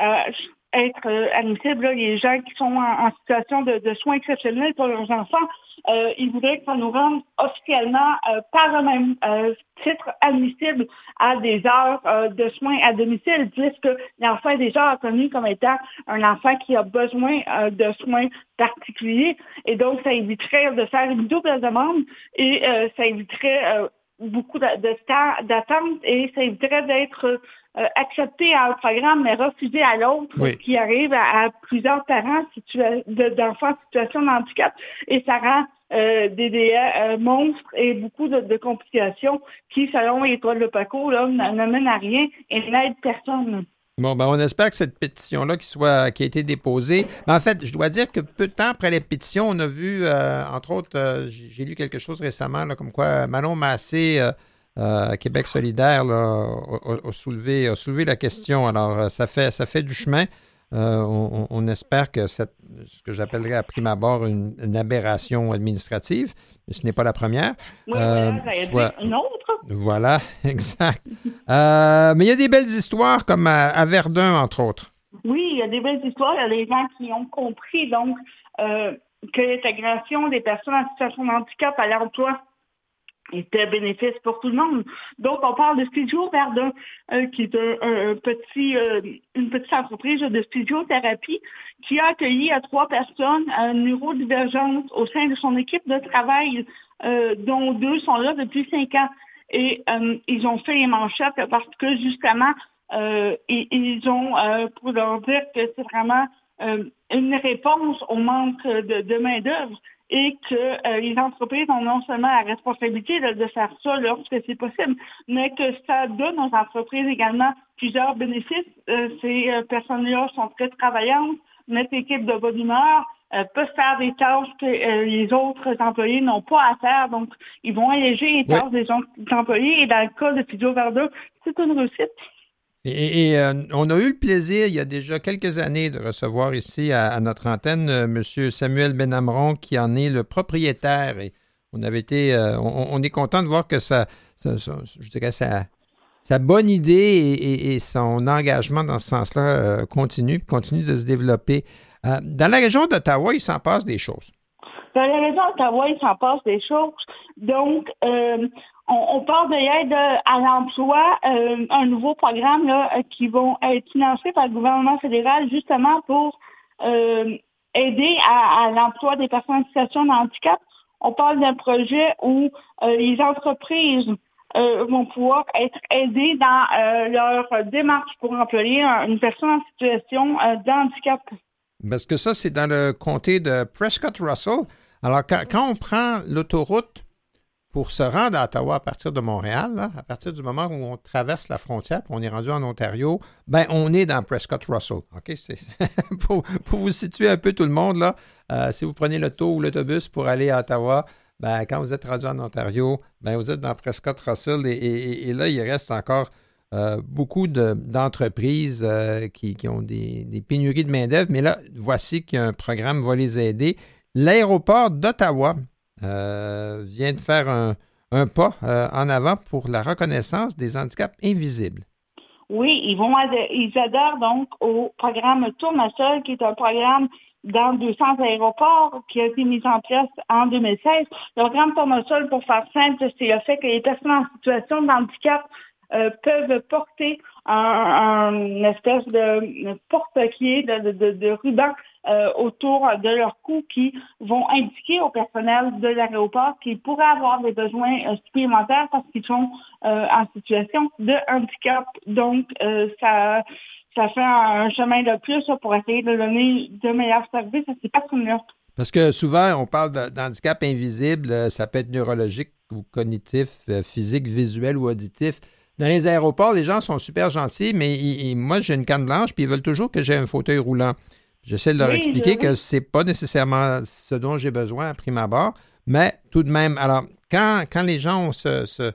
être euh, admissible. les gens qui sont en, situation de, soins exceptionnels pour leurs enfants, euh, ils voudraient que ça nous rende officiellement euh, par le même titre admissible à des heures de soins à domicile, puisque l'enfant est déjà reconnu comme étant un enfant qui a besoin de soins particuliers. Et donc, ça éviterait de faire une double demande et ça éviterait beaucoup de, temps d'attente et ça éviterait d'être euh, accepté à un programme mais refusé à l'autre qui arrive à, plusieurs parents d'enfants en situation de handicap et ça rend euh, des délais euh, monstres et beaucoup de, complications qui, selon l'étoile de Paco, n'amènent à rien et n'aident personne. Bon, ben on espère que cette pétition-là qui, soit, qui a été déposée. en fait, je dois dire que peu de temps après les pétitions, on a vu, euh, entre autres, euh, j'ai lu quelque chose récemment, là, comme quoi Manon Massé, euh, Québec solidaire, a, soulevé, a soulevé la question. Alors, ça fait, ça fait du chemin. On, espère que cette, ce que j'appellerais à prime abord une, aberration administrative, mais ce n'est pas la première. Oui, soit, une autre voilà, [laughs] exact. Euh, mais il y a des belles histoires comme à, Verdun, entre autres. Oui, il y a des belles histoires. Il y a des gens qui ont compris donc euh, que l'intégration des personnes en situation de handicap à l'emploi était bénéfice pour tout le monde. Donc, on parle de Studio Verdun, euh, qui est petit, une petite entreprise de studiothérapie qui a accueilli à trois personnes neurodivergentes au sein de son équipe de travail, dont deux sont là depuis cinq ans. Et euh, ils ont fait les manchettes parce que justement, euh, ils, ont, euh, pour leur dire que c'est vraiment une réponse au manque de, main-d'œuvre et que les entreprises ont non seulement la responsabilité de, faire ça lorsque c'est possible, mais que ça donne aux entreprises également plusieurs bénéfices. ces personnes-là sont très travaillantes, notre équipe de bonne humeur, euh, peuvent faire des tâches que euh, les autres employés n'ont pas à faire. Donc, ils vont alléger les tâches des, employés. Et dans le cas de Studio Verdun, c'est une réussite. Et, euh, on a eu le plaisir, il y a déjà quelques années, de recevoir ici à, notre antenne M. Samuel Benamron, qui en est le propriétaire. Et on avait été, on, est content de voir que ça, je dirais, sa bonne idée et, son engagement dans ce sens-là continue, continue de se développer. Euh, dans la région d'Ottawa, il s'en passe des choses. Dans la région d'Ottawa, il s'en passe des choses. Donc, euh, on, parle de l'aide à l'emploi, un nouveau programme là, qui vont être financés par le gouvernement fédéral justement pour aider à, l'emploi des personnes en situation de handicap. On parle d'un projet où les entreprises vont pouvoir être aidées dans leur démarche pour employer une personne en situation de handicap. Parce que ça, c'est dans le comté de Prescott-Russell. Alors, quand, on prend l'autoroute pour se rendre à Ottawa à partir de Montréal, à partir du moment où on traverse la frontière, puis on est rendu en Ontario, ben on est dans Prescott-Russell. OK? [laughs] pour, vous situer un peu tout le monde, là, euh, si vous prenez l'auto ou l'autobus pour aller à Ottawa, ben, quand vous êtes rendu en Ontario, ben, vous êtes dans Prescott-Russell et, là, il reste encore euh, beaucoup d'entreprises euh, qui, ont des, des pénuries de main-d'œuvre, mais là, voici qu'un programme va les aider. L'aéroport d'Ottawa vient de faire un, pas euh, en avant pour la reconnaissance des handicaps invisibles. Oui, ils vont ils adhèrent donc au programme Tournesol, qui est un programme dans 200 aéroports qui a été mis en place en 2016. Le programme Tournesol, pour faire simple, c'est le fait que les personnes en situation de handicap euh, peuvent porter un, espèce de porte-pied de, de, ruban euh, autour de leur cou qui vont indiquer au personnel de l'aéroport qu'ils pourraient avoir des besoins euh, supplémentaires parce qu'ils sont en situation de handicap. Donc, ça, ça fait un chemin de plus pour essayer de donner de meilleurs services à ces personnes-là. Parce que souvent, on parle d'handicap invisible, ça peut être neurologique ou cognitif, physique, visuel ou auditif. Dans les aéroports, les gens sont super gentils, mais moi, j'ai une canne blanche, puis ils veulent toujours que j'ai un fauteuil roulant. J'essaie de leur expliquer que ce n'est pas nécessairement ce dont j'ai besoin à prime abord, mais tout de même, alors, quand, quand les gens ont ce,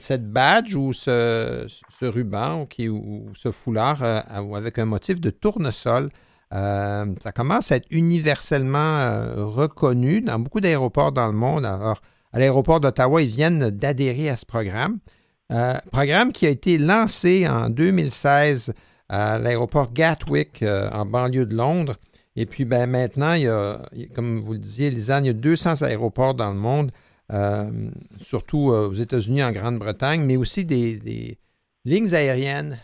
cette badge ou ce, ruban ou, ce foulard euh, avec un motif de tournesol, euh, ça commence à être universellement euh, reconnu dans beaucoup d'aéroports dans le monde. Alors, à l'aéroport d'Ottawa, ils viennent d'adhérer à ce programme. Euh, programme qui a été lancé en 2016 à l'aéroport Gatwick euh, en banlieue de Londres. Et puis ben, maintenant, il y a, comme vous le disiez, Lisanne, il y a 200 aéroports dans le monde, euh, surtout aux États-Unis, en Grande-Bretagne, mais aussi des, lignes aériennes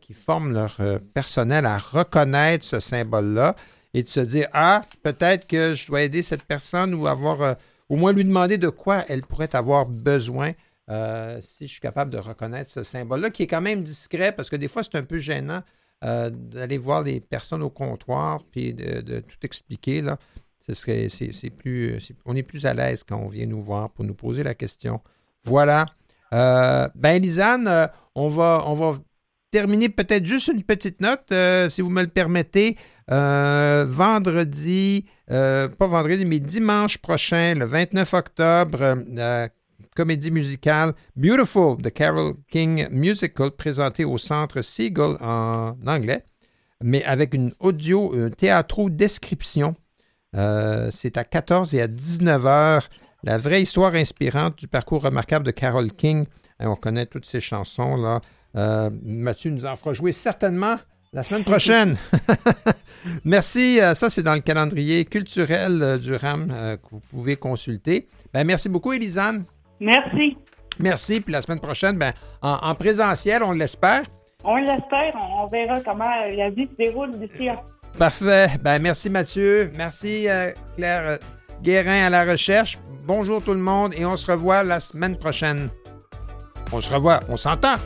qui forment leur personnel à reconnaître ce symbole-là et de se dire, ah, peut-être que je dois aider cette personne ou avoir, au moins lui demander de quoi elle pourrait avoir besoin euh, si je suis capable de reconnaître ce symbole-là, qui est quand même discret, parce que des fois, c'est un peu gênant euh, d'aller voir les personnes au comptoir puis de, tout expliquer. Là. Ce serait, plus, on est plus à l'aise quand on vient nous voir pour nous poser la question. Voilà. Euh, ben, Lisanne, on, va, on va terminer peut-être juste une petite note, si vous me le permettez. vendredi, pas vendredi, mais dimanche prochain, le 29 octobre, comédie musicale Beautiful, The Carol King Musical, présentée au centre Seagull en anglais, mais avec une audio, un théâtre description. Euh, c'est à 14 et à 19 heures. La vraie histoire inspirante du parcours remarquable de Carol King. Hein, on connaît toutes ces chansons-là. Euh, Mathieu nous en fera jouer certainement la semaine prochaine. [laughs] merci. Euh, ça, c'est dans le calendrier culturel du RAM que vous pouvez consulter. Ben, merci beaucoup, Elisane. Merci. Merci. Puis la semaine prochaine, ben, en, présentiel, on l'espère. On l'espère. On verra comment la vie se déroule d'ici là. Parfait. Ben, merci Mathieu. Merci euh, Claire euh, Guérin à la recherche. Bonjour tout le monde et on se revoit la semaine prochaine. On se revoit. On s'entend.